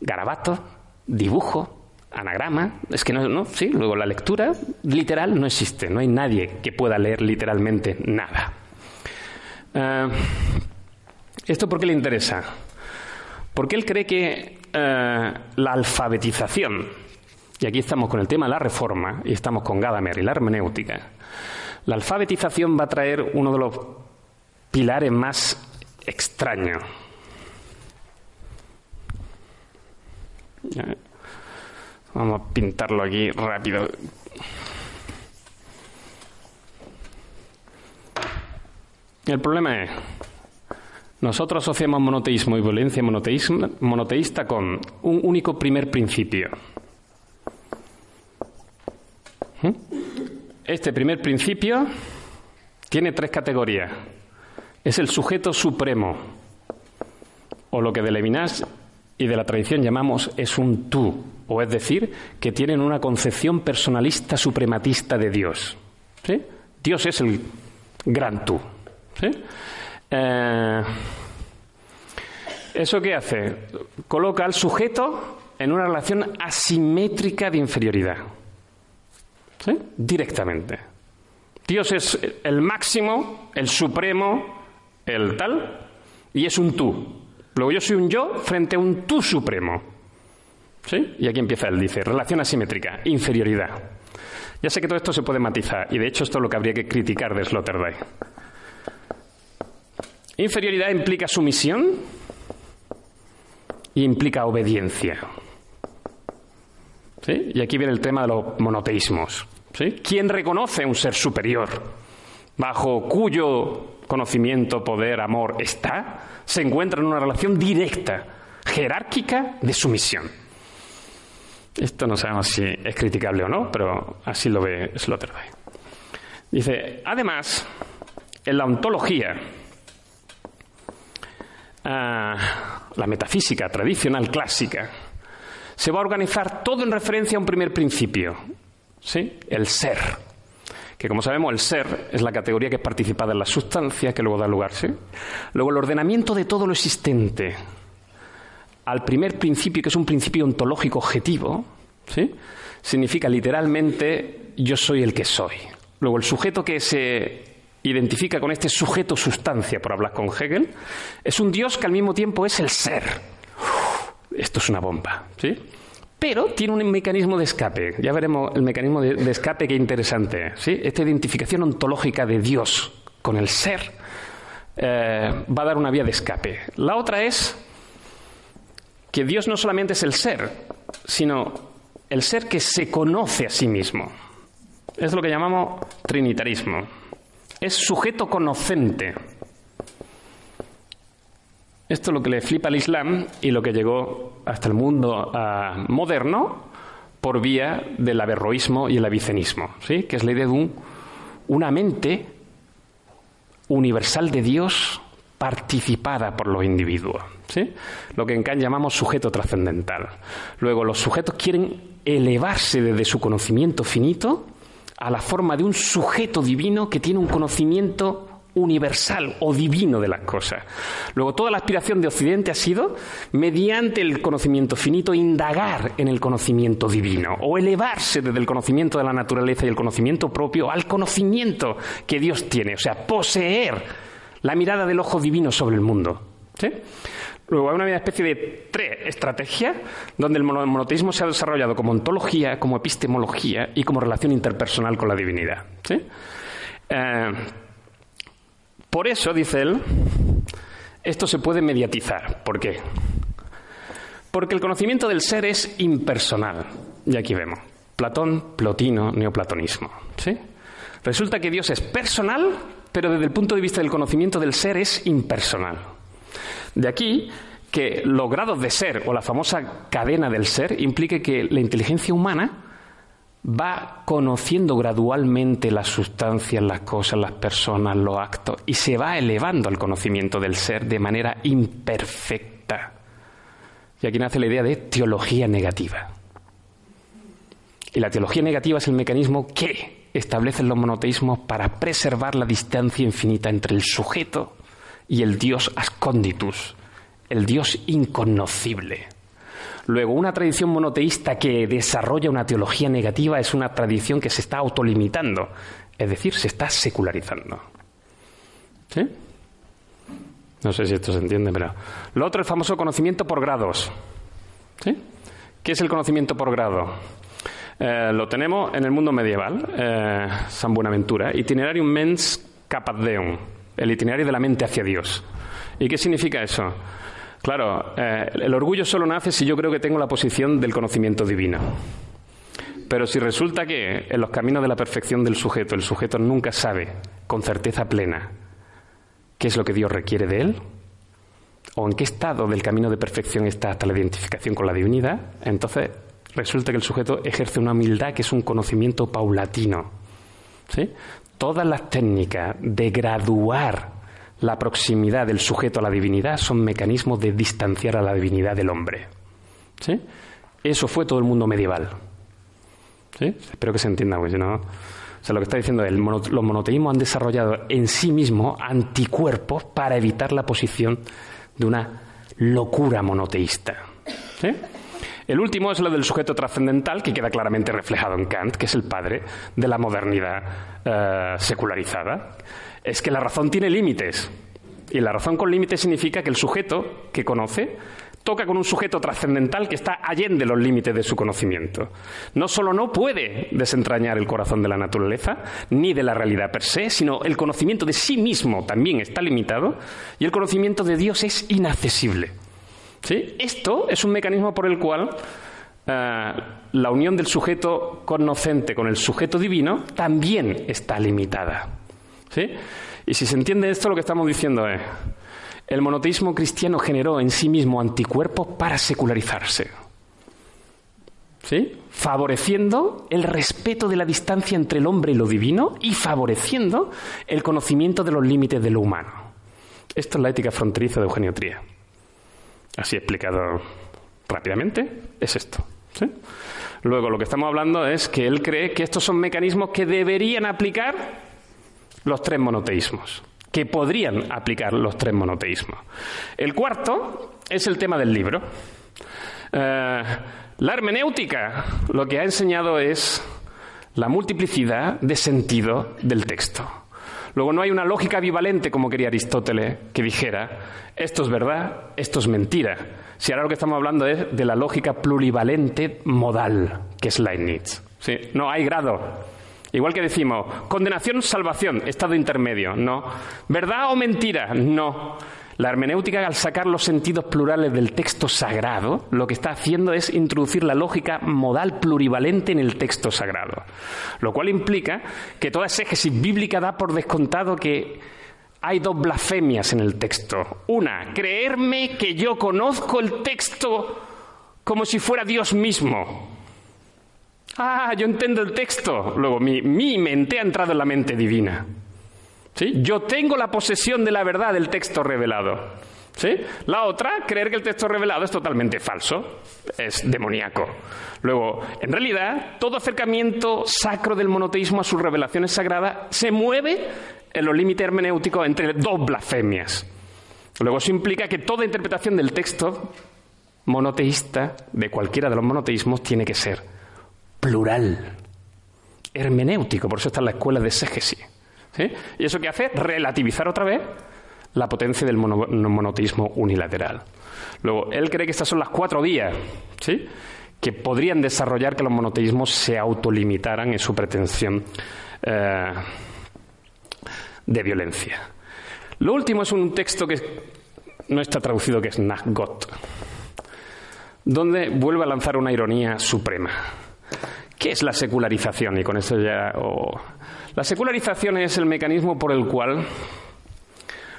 garabato, dibujo, anagrama, es que no, no, sí, luego la lectura literal no existe, no hay nadie que pueda leer literalmente nada. Eh, ¿Esto por qué le interesa? Porque él cree que eh, la alfabetización, y aquí estamos con el tema de la reforma, y estamos con Gadamer y la hermenéutica, la alfabetización va a traer uno de los pilares más extraños. Vamos a pintarlo aquí rápido. El problema es, nosotros asociamos monoteísmo y violencia monoteísta con un único primer principio. ¿Mm? Este primer principio tiene tres categorías. Es el sujeto supremo, o lo que de Levinas y de la tradición llamamos es un tú, o es decir, que tienen una concepción personalista suprematista de Dios. Dios es el gran tú. Eh, ¿Eso qué hace? Coloca al sujeto en una relación asimétrica de inferioridad. Directamente. Dios es el máximo, el supremo, el tal, y es un tú. Luego yo soy un yo frente a un tú supremo. ¿Sí? Y aquí empieza él, dice, relación asimétrica, inferioridad. Ya sé que todo esto se puede matizar, y de hecho esto es lo que habría que criticar de Sloterdijk. Inferioridad implica sumisión y implica obediencia. ¿Sí? Y aquí viene el tema de los monoteísmos. ¿Sí? ¿Quién reconoce un ser superior bajo cuyo conocimiento, poder, amor está? Se encuentra en una relación directa, jerárquica de sumisión. Esto no sabemos si es criticable o no, pero así lo ve Sloterdijk. Dice, además, en la ontología, la metafísica tradicional clásica, se va a organizar todo en referencia a un primer principio, ¿sí? El ser. Que como sabemos, el ser es la categoría que es participada en la sustancia que luego da lugar, ¿sí? Luego el ordenamiento de todo lo existente al primer principio, que es un principio ontológico objetivo, ¿sí? Significa literalmente yo soy el que soy. Luego el sujeto que se identifica con este sujeto sustancia, por hablar con Hegel, es un Dios que al mismo tiempo es el ser. esto es una bomba, ¿sí? Pero tiene un mecanismo de escape. Ya veremos el mecanismo de, escape que interesante. Esta identificación ontológica de Dios con el ser eh, va a dar una vía de escape. La otra es que Dios no solamente es el ser, sino el ser que se conoce a sí mismo. Es lo que llamamos trinitarismo es sujeto conocente. Esto es lo que le flipa al Islam y lo que llegó hasta el mundo ah, moderno por vía del averroísmo y el avicenismo, ¿sí? que es la idea de una mente universal de Dios participada por los individuos, ¿sí? lo que en Kant llamamos sujeto trascendental. Luego, los sujetos quieren elevarse desde su conocimiento finito a la forma de un sujeto divino que tiene un conocimiento universal o divino de las cosas. Luego, toda la aspiración de Occidente ha sido, mediante el conocimiento finito, indagar en el conocimiento divino o elevarse desde el conocimiento de la naturaleza y el conocimiento propio al conocimiento que Dios tiene, o sea, poseer la mirada del ojo divino sobre el mundo. Luego hay una especie de tres estrategias donde el monoteísmo se ha desarrollado como ontología, como epistemología y como relación interpersonal con la divinidad. Eh, por eso, dice él, esto se puede mediatizar. ¿Por qué? Porque el conocimiento del ser es impersonal. Y aquí vemos. Platón, Plotino, neoplatonismo. ¿sí? Resulta que Dios es personal, pero desde el punto de vista del conocimiento del ser es impersonal. De aquí que los grados de ser o la famosa cadena del ser implique que la inteligencia humana va conociendo gradualmente las sustancias, las cosas, las personas, los actos, y se va elevando al conocimiento del ser de manera imperfecta. Y aquí nace la idea de teología negativa. Y la teología negativa es el mecanismo que establecen los monoteísmos para preservar la distancia infinita entre el sujeto y el Dios asconditus, el Dios inconocible. Luego, una tradición monoteísta que desarrolla una teología negativa es una tradición que se está autolimitando, es decir, se está secularizando. No sé si esto se entiende, pero. Lo otro el famoso conocimiento por grados. ¿Qué es el conocimiento por grado? Eh, lo tenemos en el mundo medieval, eh, San Buenaventura, Itinerarium mens deum, el itinerario de la mente hacia Dios. ¿Y qué significa eso? Claro, eh, el orgullo solo nace si yo creo que tengo la posición del conocimiento divino. Pero si resulta que en los caminos de la perfección del sujeto, el sujeto nunca sabe con certeza plena qué es lo que Dios requiere de él, o en qué estado del camino de perfección está hasta la identificación con la divinidad, entonces resulta que el sujeto ejerce una humildad que es un conocimiento paulatino. ¿sí? Todas las técnicas de graduar la proximidad del sujeto a la divinidad son mecanismos de distanciar a la divinidad del hombre. ¿Sí? Eso fue todo el mundo medieval. ¿Sí? Espero que se entienda, porque no. O sea, lo que está diciendo los monoteísmos han desarrollado en sí mismos anticuerpos para evitar la posición de una locura monoteísta. ¿Sí? El último es lo del sujeto trascendental, que queda claramente reflejado en Kant, que es el padre de la modernidad eh, secularizada es que la razón tiene límites. Y la razón con límites significa que el sujeto que conoce toca con un sujeto trascendental que está allende los límites de su conocimiento. No solo no puede desentrañar el corazón de la naturaleza, ni de la realidad per se, sino el conocimiento de sí mismo también está limitado y el conocimiento de Dios es inaccesible. ¿Sí? Esto es un mecanismo por el cual eh, la unión del sujeto conocente con el sujeto divino también está limitada. ¿Sí? Y si se entiende esto, lo que estamos diciendo es, el monoteísmo cristiano generó en sí mismo anticuerpos para secularizarse. ¿Sí? Favoreciendo el respeto de la distancia entre el hombre y lo divino y favoreciendo el conocimiento de los límites de lo humano. Esto es la ética fronteriza de Eugenio Tría. Así explicado rápidamente, es esto. Luego, lo que estamos hablando es que él cree que estos son mecanismos que deberían aplicar los tres monoteísmos, que podrían aplicar los tres monoteísmos. El cuarto es el tema del libro. Eh, la hermenéutica lo que ha enseñado es la multiplicidad de sentido del texto. Luego no hay una lógica bivalente, como quería Aristóteles, que dijera, esto es verdad, esto es mentira. Si ahora lo que estamos hablando es de la lógica plurivalente modal, que es Leibniz. ¿Sí? No hay grado. Igual que decimos, condenación, salvación, estado intermedio, no. ¿Verdad o mentira? No. La hermenéutica, al sacar los sentidos plurales del texto sagrado, lo que está haciendo es introducir la lógica modal plurivalente en el texto sagrado. Lo cual implica que toda exégesis bíblica da por descontado que hay dos blasfemias en el texto. Una, creerme que yo conozco el texto como si fuera Dios mismo. Ah, yo entiendo el texto. Luego, mi, mente ha entrado en la mente divina. ¿Sí? Yo tengo la posesión de la verdad del texto revelado. ¿Sí? La otra, creer que el texto revelado es totalmente falso, es demoníaco. Luego, en realidad, todo acercamiento sacro del monoteísmo a sus revelaciones sagradas se mueve en los límites hermenéuticos entre dos blasfemias. Luego, eso implica que toda interpretación del texto monoteísta, de cualquiera de los monoteísmos, tiene que ser plural, hermenéutico, por eso está en la escuela de exégesis. ¿Y eso qué hace? Relativizar otra vez la potencia del monoteísmo unilateral. Luego, él cree que estas son las cuatro vías ¿sí? que podrían desarrollar que los monoteísmos se autolimitaran en su pretensión eh, de violencia. Lo último es un texto que no está traducido, que es Nagot, donde vuelve a lanzar una ironía suprema. ¿Qué es la secularización? Y con eso ya. La secularización es el mecanismo por el cual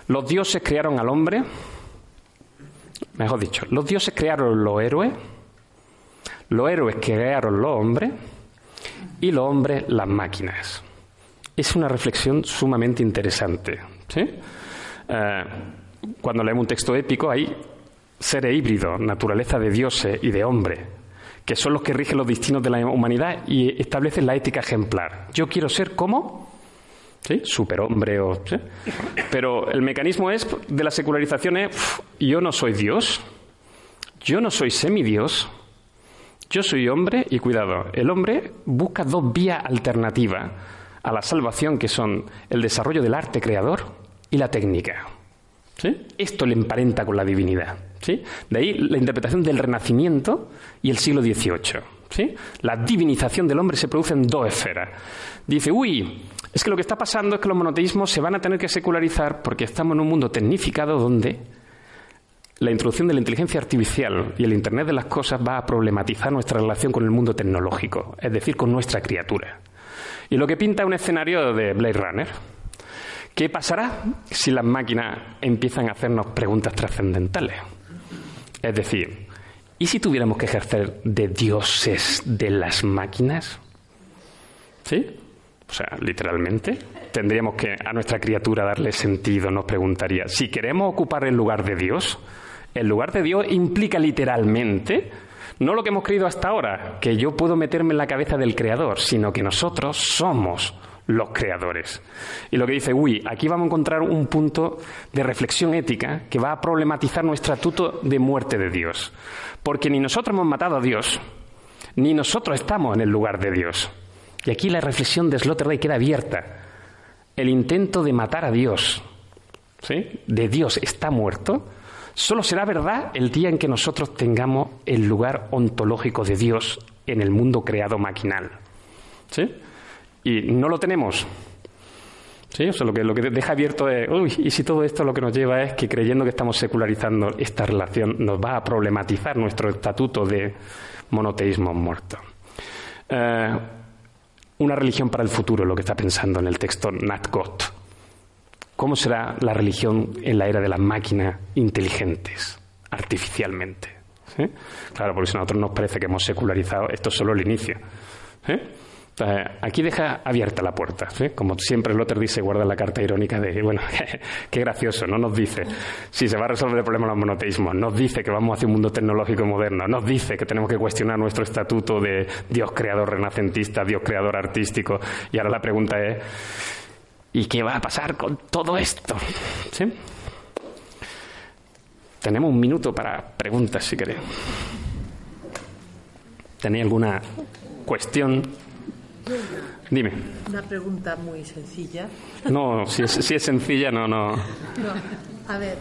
los dioses crearon al hombre. Mejor dicho, los dioses crearon los héroes. Los héroes crearon los hombres. y los hombres las máquinas. Es una reflexión sumamente interesante. Eh, cuando leemos un texto épico hay seres híbridos, naturaleza de dioses y de hombres, que son los que rigen los destinos de la humanidad y establecen la ética ejemplar. Yo quiero ser como ¿sí? superhombre o pero el mecanismo es de la secularización es yo no soy Dios, yo no soy semidios, yo soy hombre y cuidado, el hombre busca dos vías alternativas a la salvación que son el desarrollo del arte creador y la técnica. ¿Sí? Esto le emparenta con la divinidad. De ahí la interpretación del Renacimiento y el siglo XVIII. ¿sí? La divinización del hombre se produce en dos esferas. Dice, uy, es que lo que está pasando es que los monoteísmos se van a tener que secularizar porque estamos en un mundo tecnificado donde la introducción de la inteligencia artificial y el Internet de las cosas va a problematizar nuestra relación con el mundo tecnológico, es decir, con nuestra criatura. Y lo que pinta un escenario de Blade Runner. ¿Qué pasará si las máquinas empiezan a hacernos preguntas trascendentales? Es decir, ¿y si tuviéramos que ejercer de dioses de las máquinas? ¿Sí? O sea, literalmente. Tendríamos que a nuestra criatura darle sentido, nos preguntaría. Si queremos ocupar el lugar de Dios, el lugar de Dios implica literalmente no lo que hemos creído hasta ahora, que yo puedo meterme en la cabeza del creador, sino que nosotros somos los creadores. Y lo que dice, uy, aquí vamos a encontrar un punto de reflexión ética que va a problematizar nuestro estatuto de muerte de Dios. Porque ni nosotros hemos matado a Dios, ni nosotros estamos en el lugar de Dios. Y aquí la reflexión de Sloterdijk queda abierta. El intento de matar a Dios, ¿sí? de Dios está muerto, solo será verdad el día en que nosotros tengamos el lugar ontológico de Dios en el mundo creado maquinal. ¿Sí? Y no lo tenemos. ¿Sí? O sea, lo que, lo que deja abierto es, uy, y si todo esto lo que nos lleva es que creyendo que estamos secularizando esta relación nos va a problematizar nuestro estatuto de monoteísmo muerto. Eh, una religión para el futuro, lo que está pensando en el texto Nat Gott. ¿Cómo será la religión en la era de las máquinas inteligentes, artificialmente? Claro, porque si a nosotros nos parece que hemos secularizado, esto es solo el inicio. Aquí deja abierta la puerta. Como siempre, Lotter dice, guarda la carta irónica de, bueno, <laughs> qué gracioso, no nos dice si se va a resolver el problema de los monoteísmos, nos dice que vamos hacia un mundo tecnológico moderno, nos dice que tenemos que cuestionar nuestro estatuto de Dios creador renacentista, Dios creador artístico, y ahora la pregunta es, ¿Y qué va a pasar con todo esto? Tenemos un minuto para preguntas, si queréis. ¿Tenéis alguna cuestión? Dime. Una pregunta muy sencilla. No, si es, sencilla, no, no. A ver,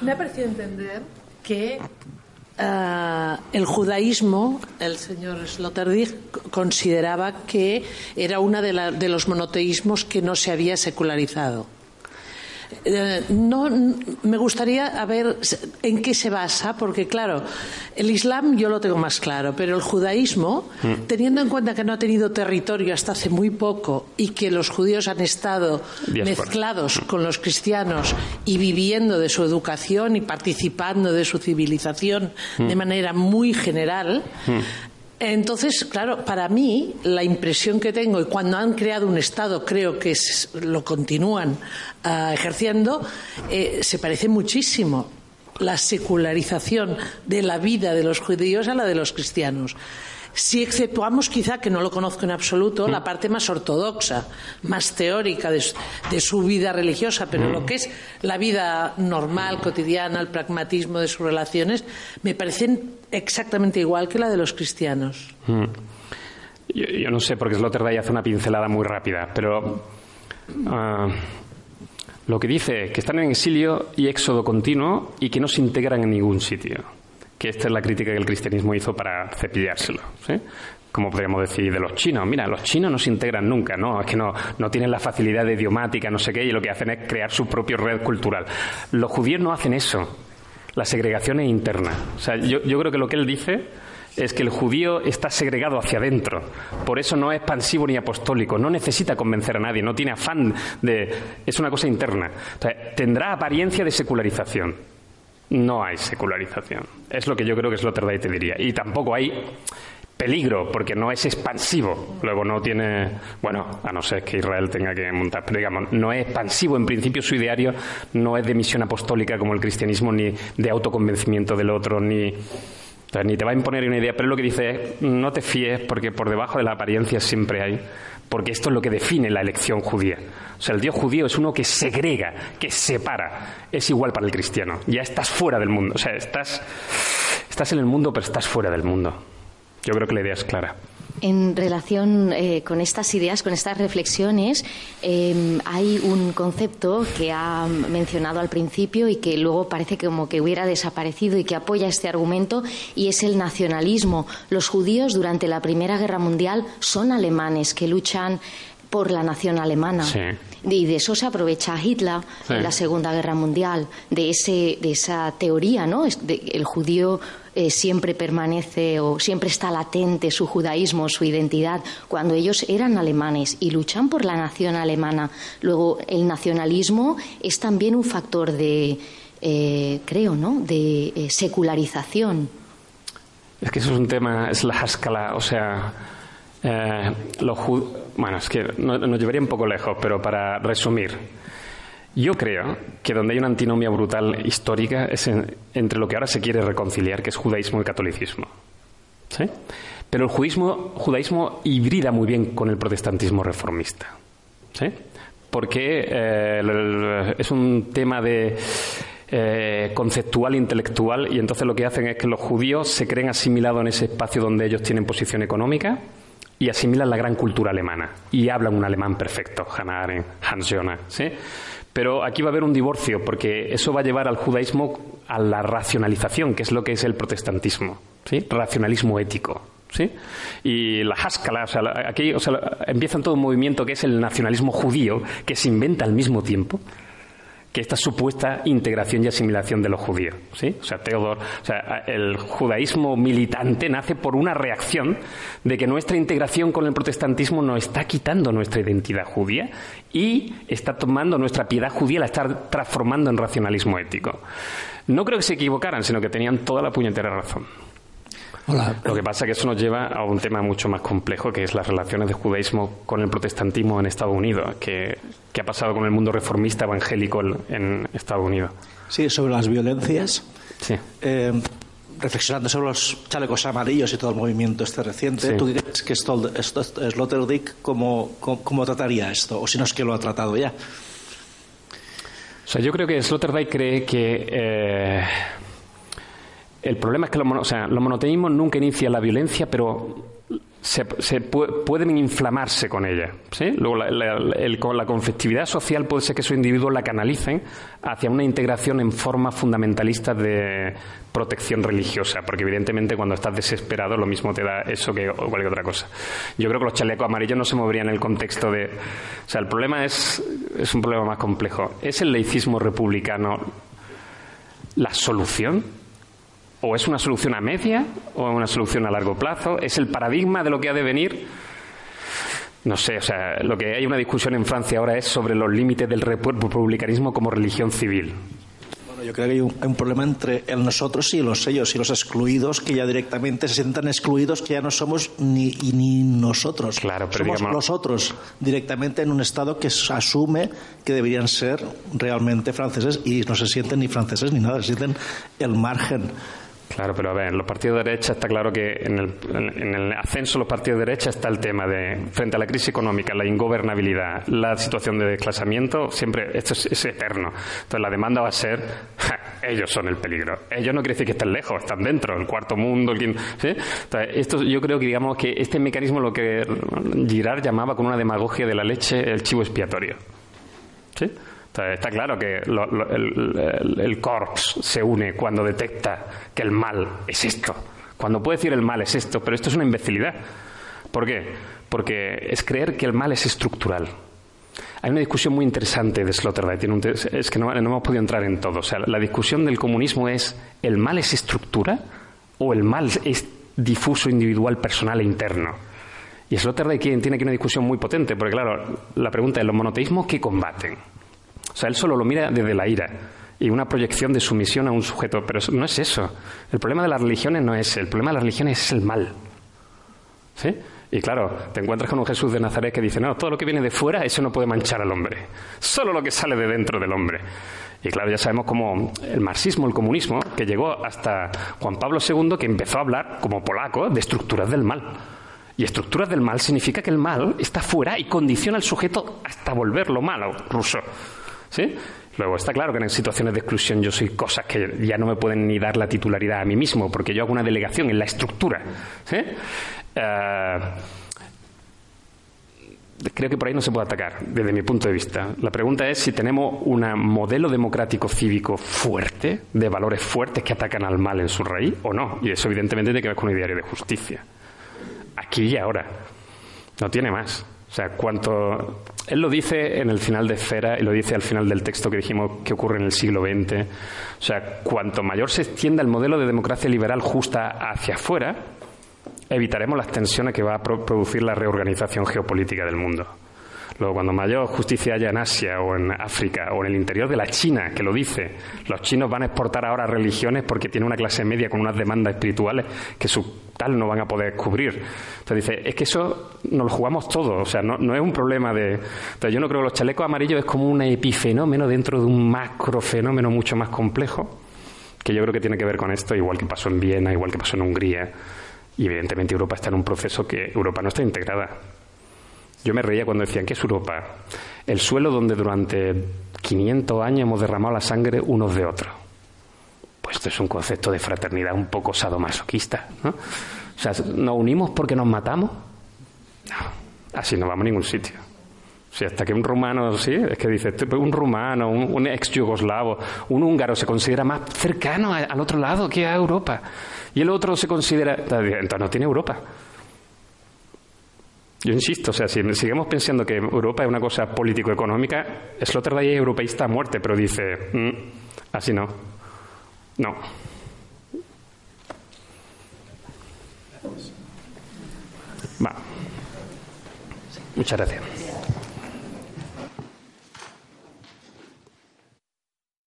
me ha parecido entender que Ah, el judaísmo, el señor Sloterdijk consideraba que era uno de, de los monoteísmos que no se había secularizado. Eh, no, me gustaría ver en qué se basa, porque claro, el Islam yo lo tengo más claro, pero el judaísmo, mm. teniendo en cuenta que no ha tenido territorio hasta hace muy poco y que los judíos han estado mezclados con los cristianos y viviendo de su educación y participando de su civilización de mm. manera muy general, mm. Entonces, claro, para mí la impresión que tengo, y cuando han creado un Estado creo que lo continúan ah, ejerciendo, eh, se parece muchísimo la secularización de la vida de los judíos a la de los cristianos si exceptuamos quizá, que no lo conozco en absoluto, la parte más ortodoxa, más teórica de, su vida religiosa, pero lo que es la vida normal, cotidiana, el pragmatismo de sus relaciones, me parecen exactamente igual que la de los cristianos. Yo, no sé, porque Sloterdijk hace una pincelada muy rápida, pero ah, lo que dice que están en exilio y éxodo continuo y que no se integran en ningún sitio que esta es la crítica que el cristianismo hizo para cepillárselo. ¿sí? Como podríamos decir de los chinos. Mira, los chinos no se integran nunca, ¿no? Es que no, no tienen la facilidad de idiomática, no sé qué, y lo que hacen es crear su propia red cultural. Los judíos no hacen eso. La segregación es interna. O sea, yo, yo creo que lo que él dice es que el judío está segregado hacia adentro. Por eso no es expansivo ni apostólico, no necesita convencer a nadie, no tiene afán de... es una cosa interna. O sea, tendrá apariencia de secularización, no hay secularización. Es lo que yo creo que es Sloterdijk te diría. Y tampoco hay peligro porque no es expansivo. Luego no tiene, bueno, a no ser que Israel tenga que montar, pero digamos, no es expansivo. En principio su ideario no es de misión apostólica como el cristianismo, ni de autoconvencimiento del otro, ni, ni te va a imponer una idea. Pero lo que dice es, no te fíes porque por debajo de la apariencia siempre hay porque esto es lo que define la elección judía. O sea, el Dios judío es uno que segrega, que separa. Es igual para el cristiano. Ya estás fuera del mundo. O sea, estás, estás en el mundo, pero estás fuera del mundo. Yo creo que la idea es clara. En relación eh, con estas ideas, con estas reflexiones, em, hay un concepto que ha mencionado al principio y que luego parece como que hubiera desaparecido y que apoya este argumento y es el nacionalismo. Los judíos durante la Primera Guerra Mundial son alemanes que luchan por la nación alemana. Y de eso se aprovecha Hitler en la Segunda Guerra Mundial, de, ese, de esa teoría, ¿no? el judío eh, siempre permanece o siempre está latente su judaísmo, su identidad, cuando ellos eran alemanes y luchan por la nación alemana. Luego, el nacionalismo es también un factor de, eh, creo, ¿no?, de eh, secularización. Es que eso es un tema, es la escala, o sea, los bueno, es que nos llevaría un poco lejos, pero para resumir, yo creo que donde hay una antinomia brutal histórica es entre lo que ahora se quiere reconciliar, que es judaísmo y catolicismo. ¿Sí? Pero el judaísmo, judaísmo hibrida muy bien con el protestantismo reformista. ¿Sí? Porque eh, es un tema de eh, conceptual, intelectual, y entonces lo que hacen es que los judíos se creen asimilados en ese espacio donde ellos tienen posición económica y asimilan la gran cultura alemana y hablan un alemán perfecto, Hannah Arendt, Hans Jonas, ¿sí? Pero aquí va a haber un divorcio, porque eso va a llevar al judaísmo a la racionalización, que es lo que es el protestantismo, ¿sí? Racionalismo ético, ¿sí? Y la Haskalah, o sea, aquí o sea, empieza todo un movimiento que es el nacionalismo judío, que se inventa al mismo tiempo, que esta supuesta integración y asimilación de los judíos. ¿sí? O sea, Teodor, o sea, el judaísmo militante nace por una reacción de que nuestra integración con el protestantismo nos está quitando nuestra identidad judía y está tomando nuestra piedad judía, la está transformando en racionalismo ético. No creo que se equivocaran, sino que tenían toda la puñetera razón. Lo que pasa es que eso nos lleva a un tema mucho más complejo, que es las relaciones del judaísmo con el protestantismo en Estados Unidos, que, ha pasado con el mundo reformista evangélico en Estados Unidos. Sí, sobre las violencias. Sí. Eh, reflexionando sobre los chalecos amarillos y todo el movimiento este reciente, ¿tú dirías que Sloterdijk cómo, cómo, trataría esto? O si no es que lo ha tratado ya. O sea, yo creo que Sloterdijk cree que... Eh, el problema es que los, o monoteísmos nunca inician la violencia, pero se, pueden inflamarse con ella. Luego, la, con la conflictividad social puede ser que esos individuos la canalicen hacia una integración en forma fundamentalista de protección religiosa, porque evidentemente cuando estás desesperado lo mismo te da eso que cualquier otra cosa. Yo creo que los chalecos amarillos no se moverían en el contexto de... O sea, el problema es, es un problema más complejo. ¿Es el laicismo republicano la solución? O es una solución a media o una solución a largo plazo, es el paradigma de lo que ha de venir. No sé, o sea, lo que hay una discusión en Francia ahora es sobre los límites del republicanismo como religión civil. Bueno, yo creo que hay un, problema entre el nosotros y los ellos y los excluidos que ya directamente se sientan excluidos que ya no somos ni, ni nosotros. Claro, pero somos los otros directamente en un estado que asume que deberían ser realmente franceses y no se sienten ni franceses ni nada, se sienten el margen Claro, pero a ver, en los partidos de derecha está claro que en el, en el, ascenso de los partidos de derecha está el tema de, frente a la crisis económica, la ingobernabilidad, la situación de desclasamiento, siempre, esto es, eterno. Entonces la demanda va a ser, ellos son el peligro. Ellos no quiere decir que estén lejos, están dentro, el cuarto mundo, el quinto, ¿sí? Esto, yo creo que digamos que este mecanismo lo que Girard llamaba con una demagogia de la leche el chivo expiatorio. ¿Sí? Está claro que el, el, corps se une cuando detecta que el mal es esto. Cuando puede decir el mal es esto, pero esto es una imbecilidad. ¿Por qué? Porque es creer que el mal es estructural. Hay una discusión muy interesante de Sloterdijk, es que no, hemos podido entrar en todo. O sea, la discusión del comunismo es, ¿el mal es estructura o el mal es difuso, individual, personal e interno? Y Sloterdijk tiene aquí una discusión muy potente, porque claro, la pregunta es, ¿los monoteísmos qué combaten? O sea, él solo lo mira desde la ira y una proyección de sumisión a un sujeto, pero no es eso. El problema de las religiones no es el problema de las religiones es el mal. ¿Sí? Y claro, te encuentras con un Jesús de Nazaret que dice, no, todo lo que viene de fuera, eso no puede manchar al hombre. Solo lo que sale de dentro del hombre. Y claro, ya sabemos cómo el marxismo, el comunismo, que llegó hasta Juan Pablo II, que empezó a hablar, como polaco, de estructuras del mal. Y estructuras del mal significa que el mal está fuera y condiciona al sujeto hasta volverlo malo, ruso. ¿Sí? Luego, está claro que en situaciones de exclusión yo soy cosas que ya no me pueden ni dar la titularidad a mí mismo, porque yo hago una delegación en la estructura. ¿sí? Eh, creo que por ahí no se puede atacar, desde mi punto de vista. La pregunta es si tenemos un modelo democrático cívico fuerte, de valores fuertes que atacan al mal en su raíz, o no. Y eso, evidentemente, tiene que ver con un ideario de justicia. Aquí y ahora. No tiene más. O sea, cuanto. Él lo dice en el final de Esfera y lo dice al final del texto que dijimos que ocurre en el siglo XX. O sea, cuanto mayor se extienda el modelo de democracia liberal justa hacia afuera, evitaremos las tensiones que va a producir la reorganización geopolítica del mundo. Luego, cuando mayor justicia haya en Asia o en África o en el interior de la China, que lo dice, los chinos van a exportar ahora religiones porque tienen una clase media con unas demandas espirituales que su tal no van a poder cubrir. Entonces dice, es que eso nos lo jugamos todos, o sea, no, no es un problema de... Entonces yo no creo que los chalecos amarillos es como un epifenómeno dentro de un macrofenómeno mucho más complejo, que yo creo que tiene que ver con esto, igual que pasó en Viena, igual que pasó en Hungría y evidentemente Europa está en un proceso que Europa no está integrada. Yo me reía cuando decían, ¿qué es Europa? El suelo donde durante 500 años hemos derramado la sangre unos de otros. Pues esto es un concepto de fraternidad un poco sadomasoquista. ¿no? O sea, ¿nos unimos porque nos matamos? No, así no vamos a ningún sitio. Sea, hasta que un rumano, sí, es que dice, un rumano, un, ex yugoslavo, un húngaro se considera más cercano al otro lado que a Europa y el otro se considera. Entonces no tiene Europa. Yo insisto, o sea, si seguimos pensando que Europa es una cosa político-económica, Sloterdijk es europeísta a muerte, pero dice, mm, así no. No. Va. Muchas gracias.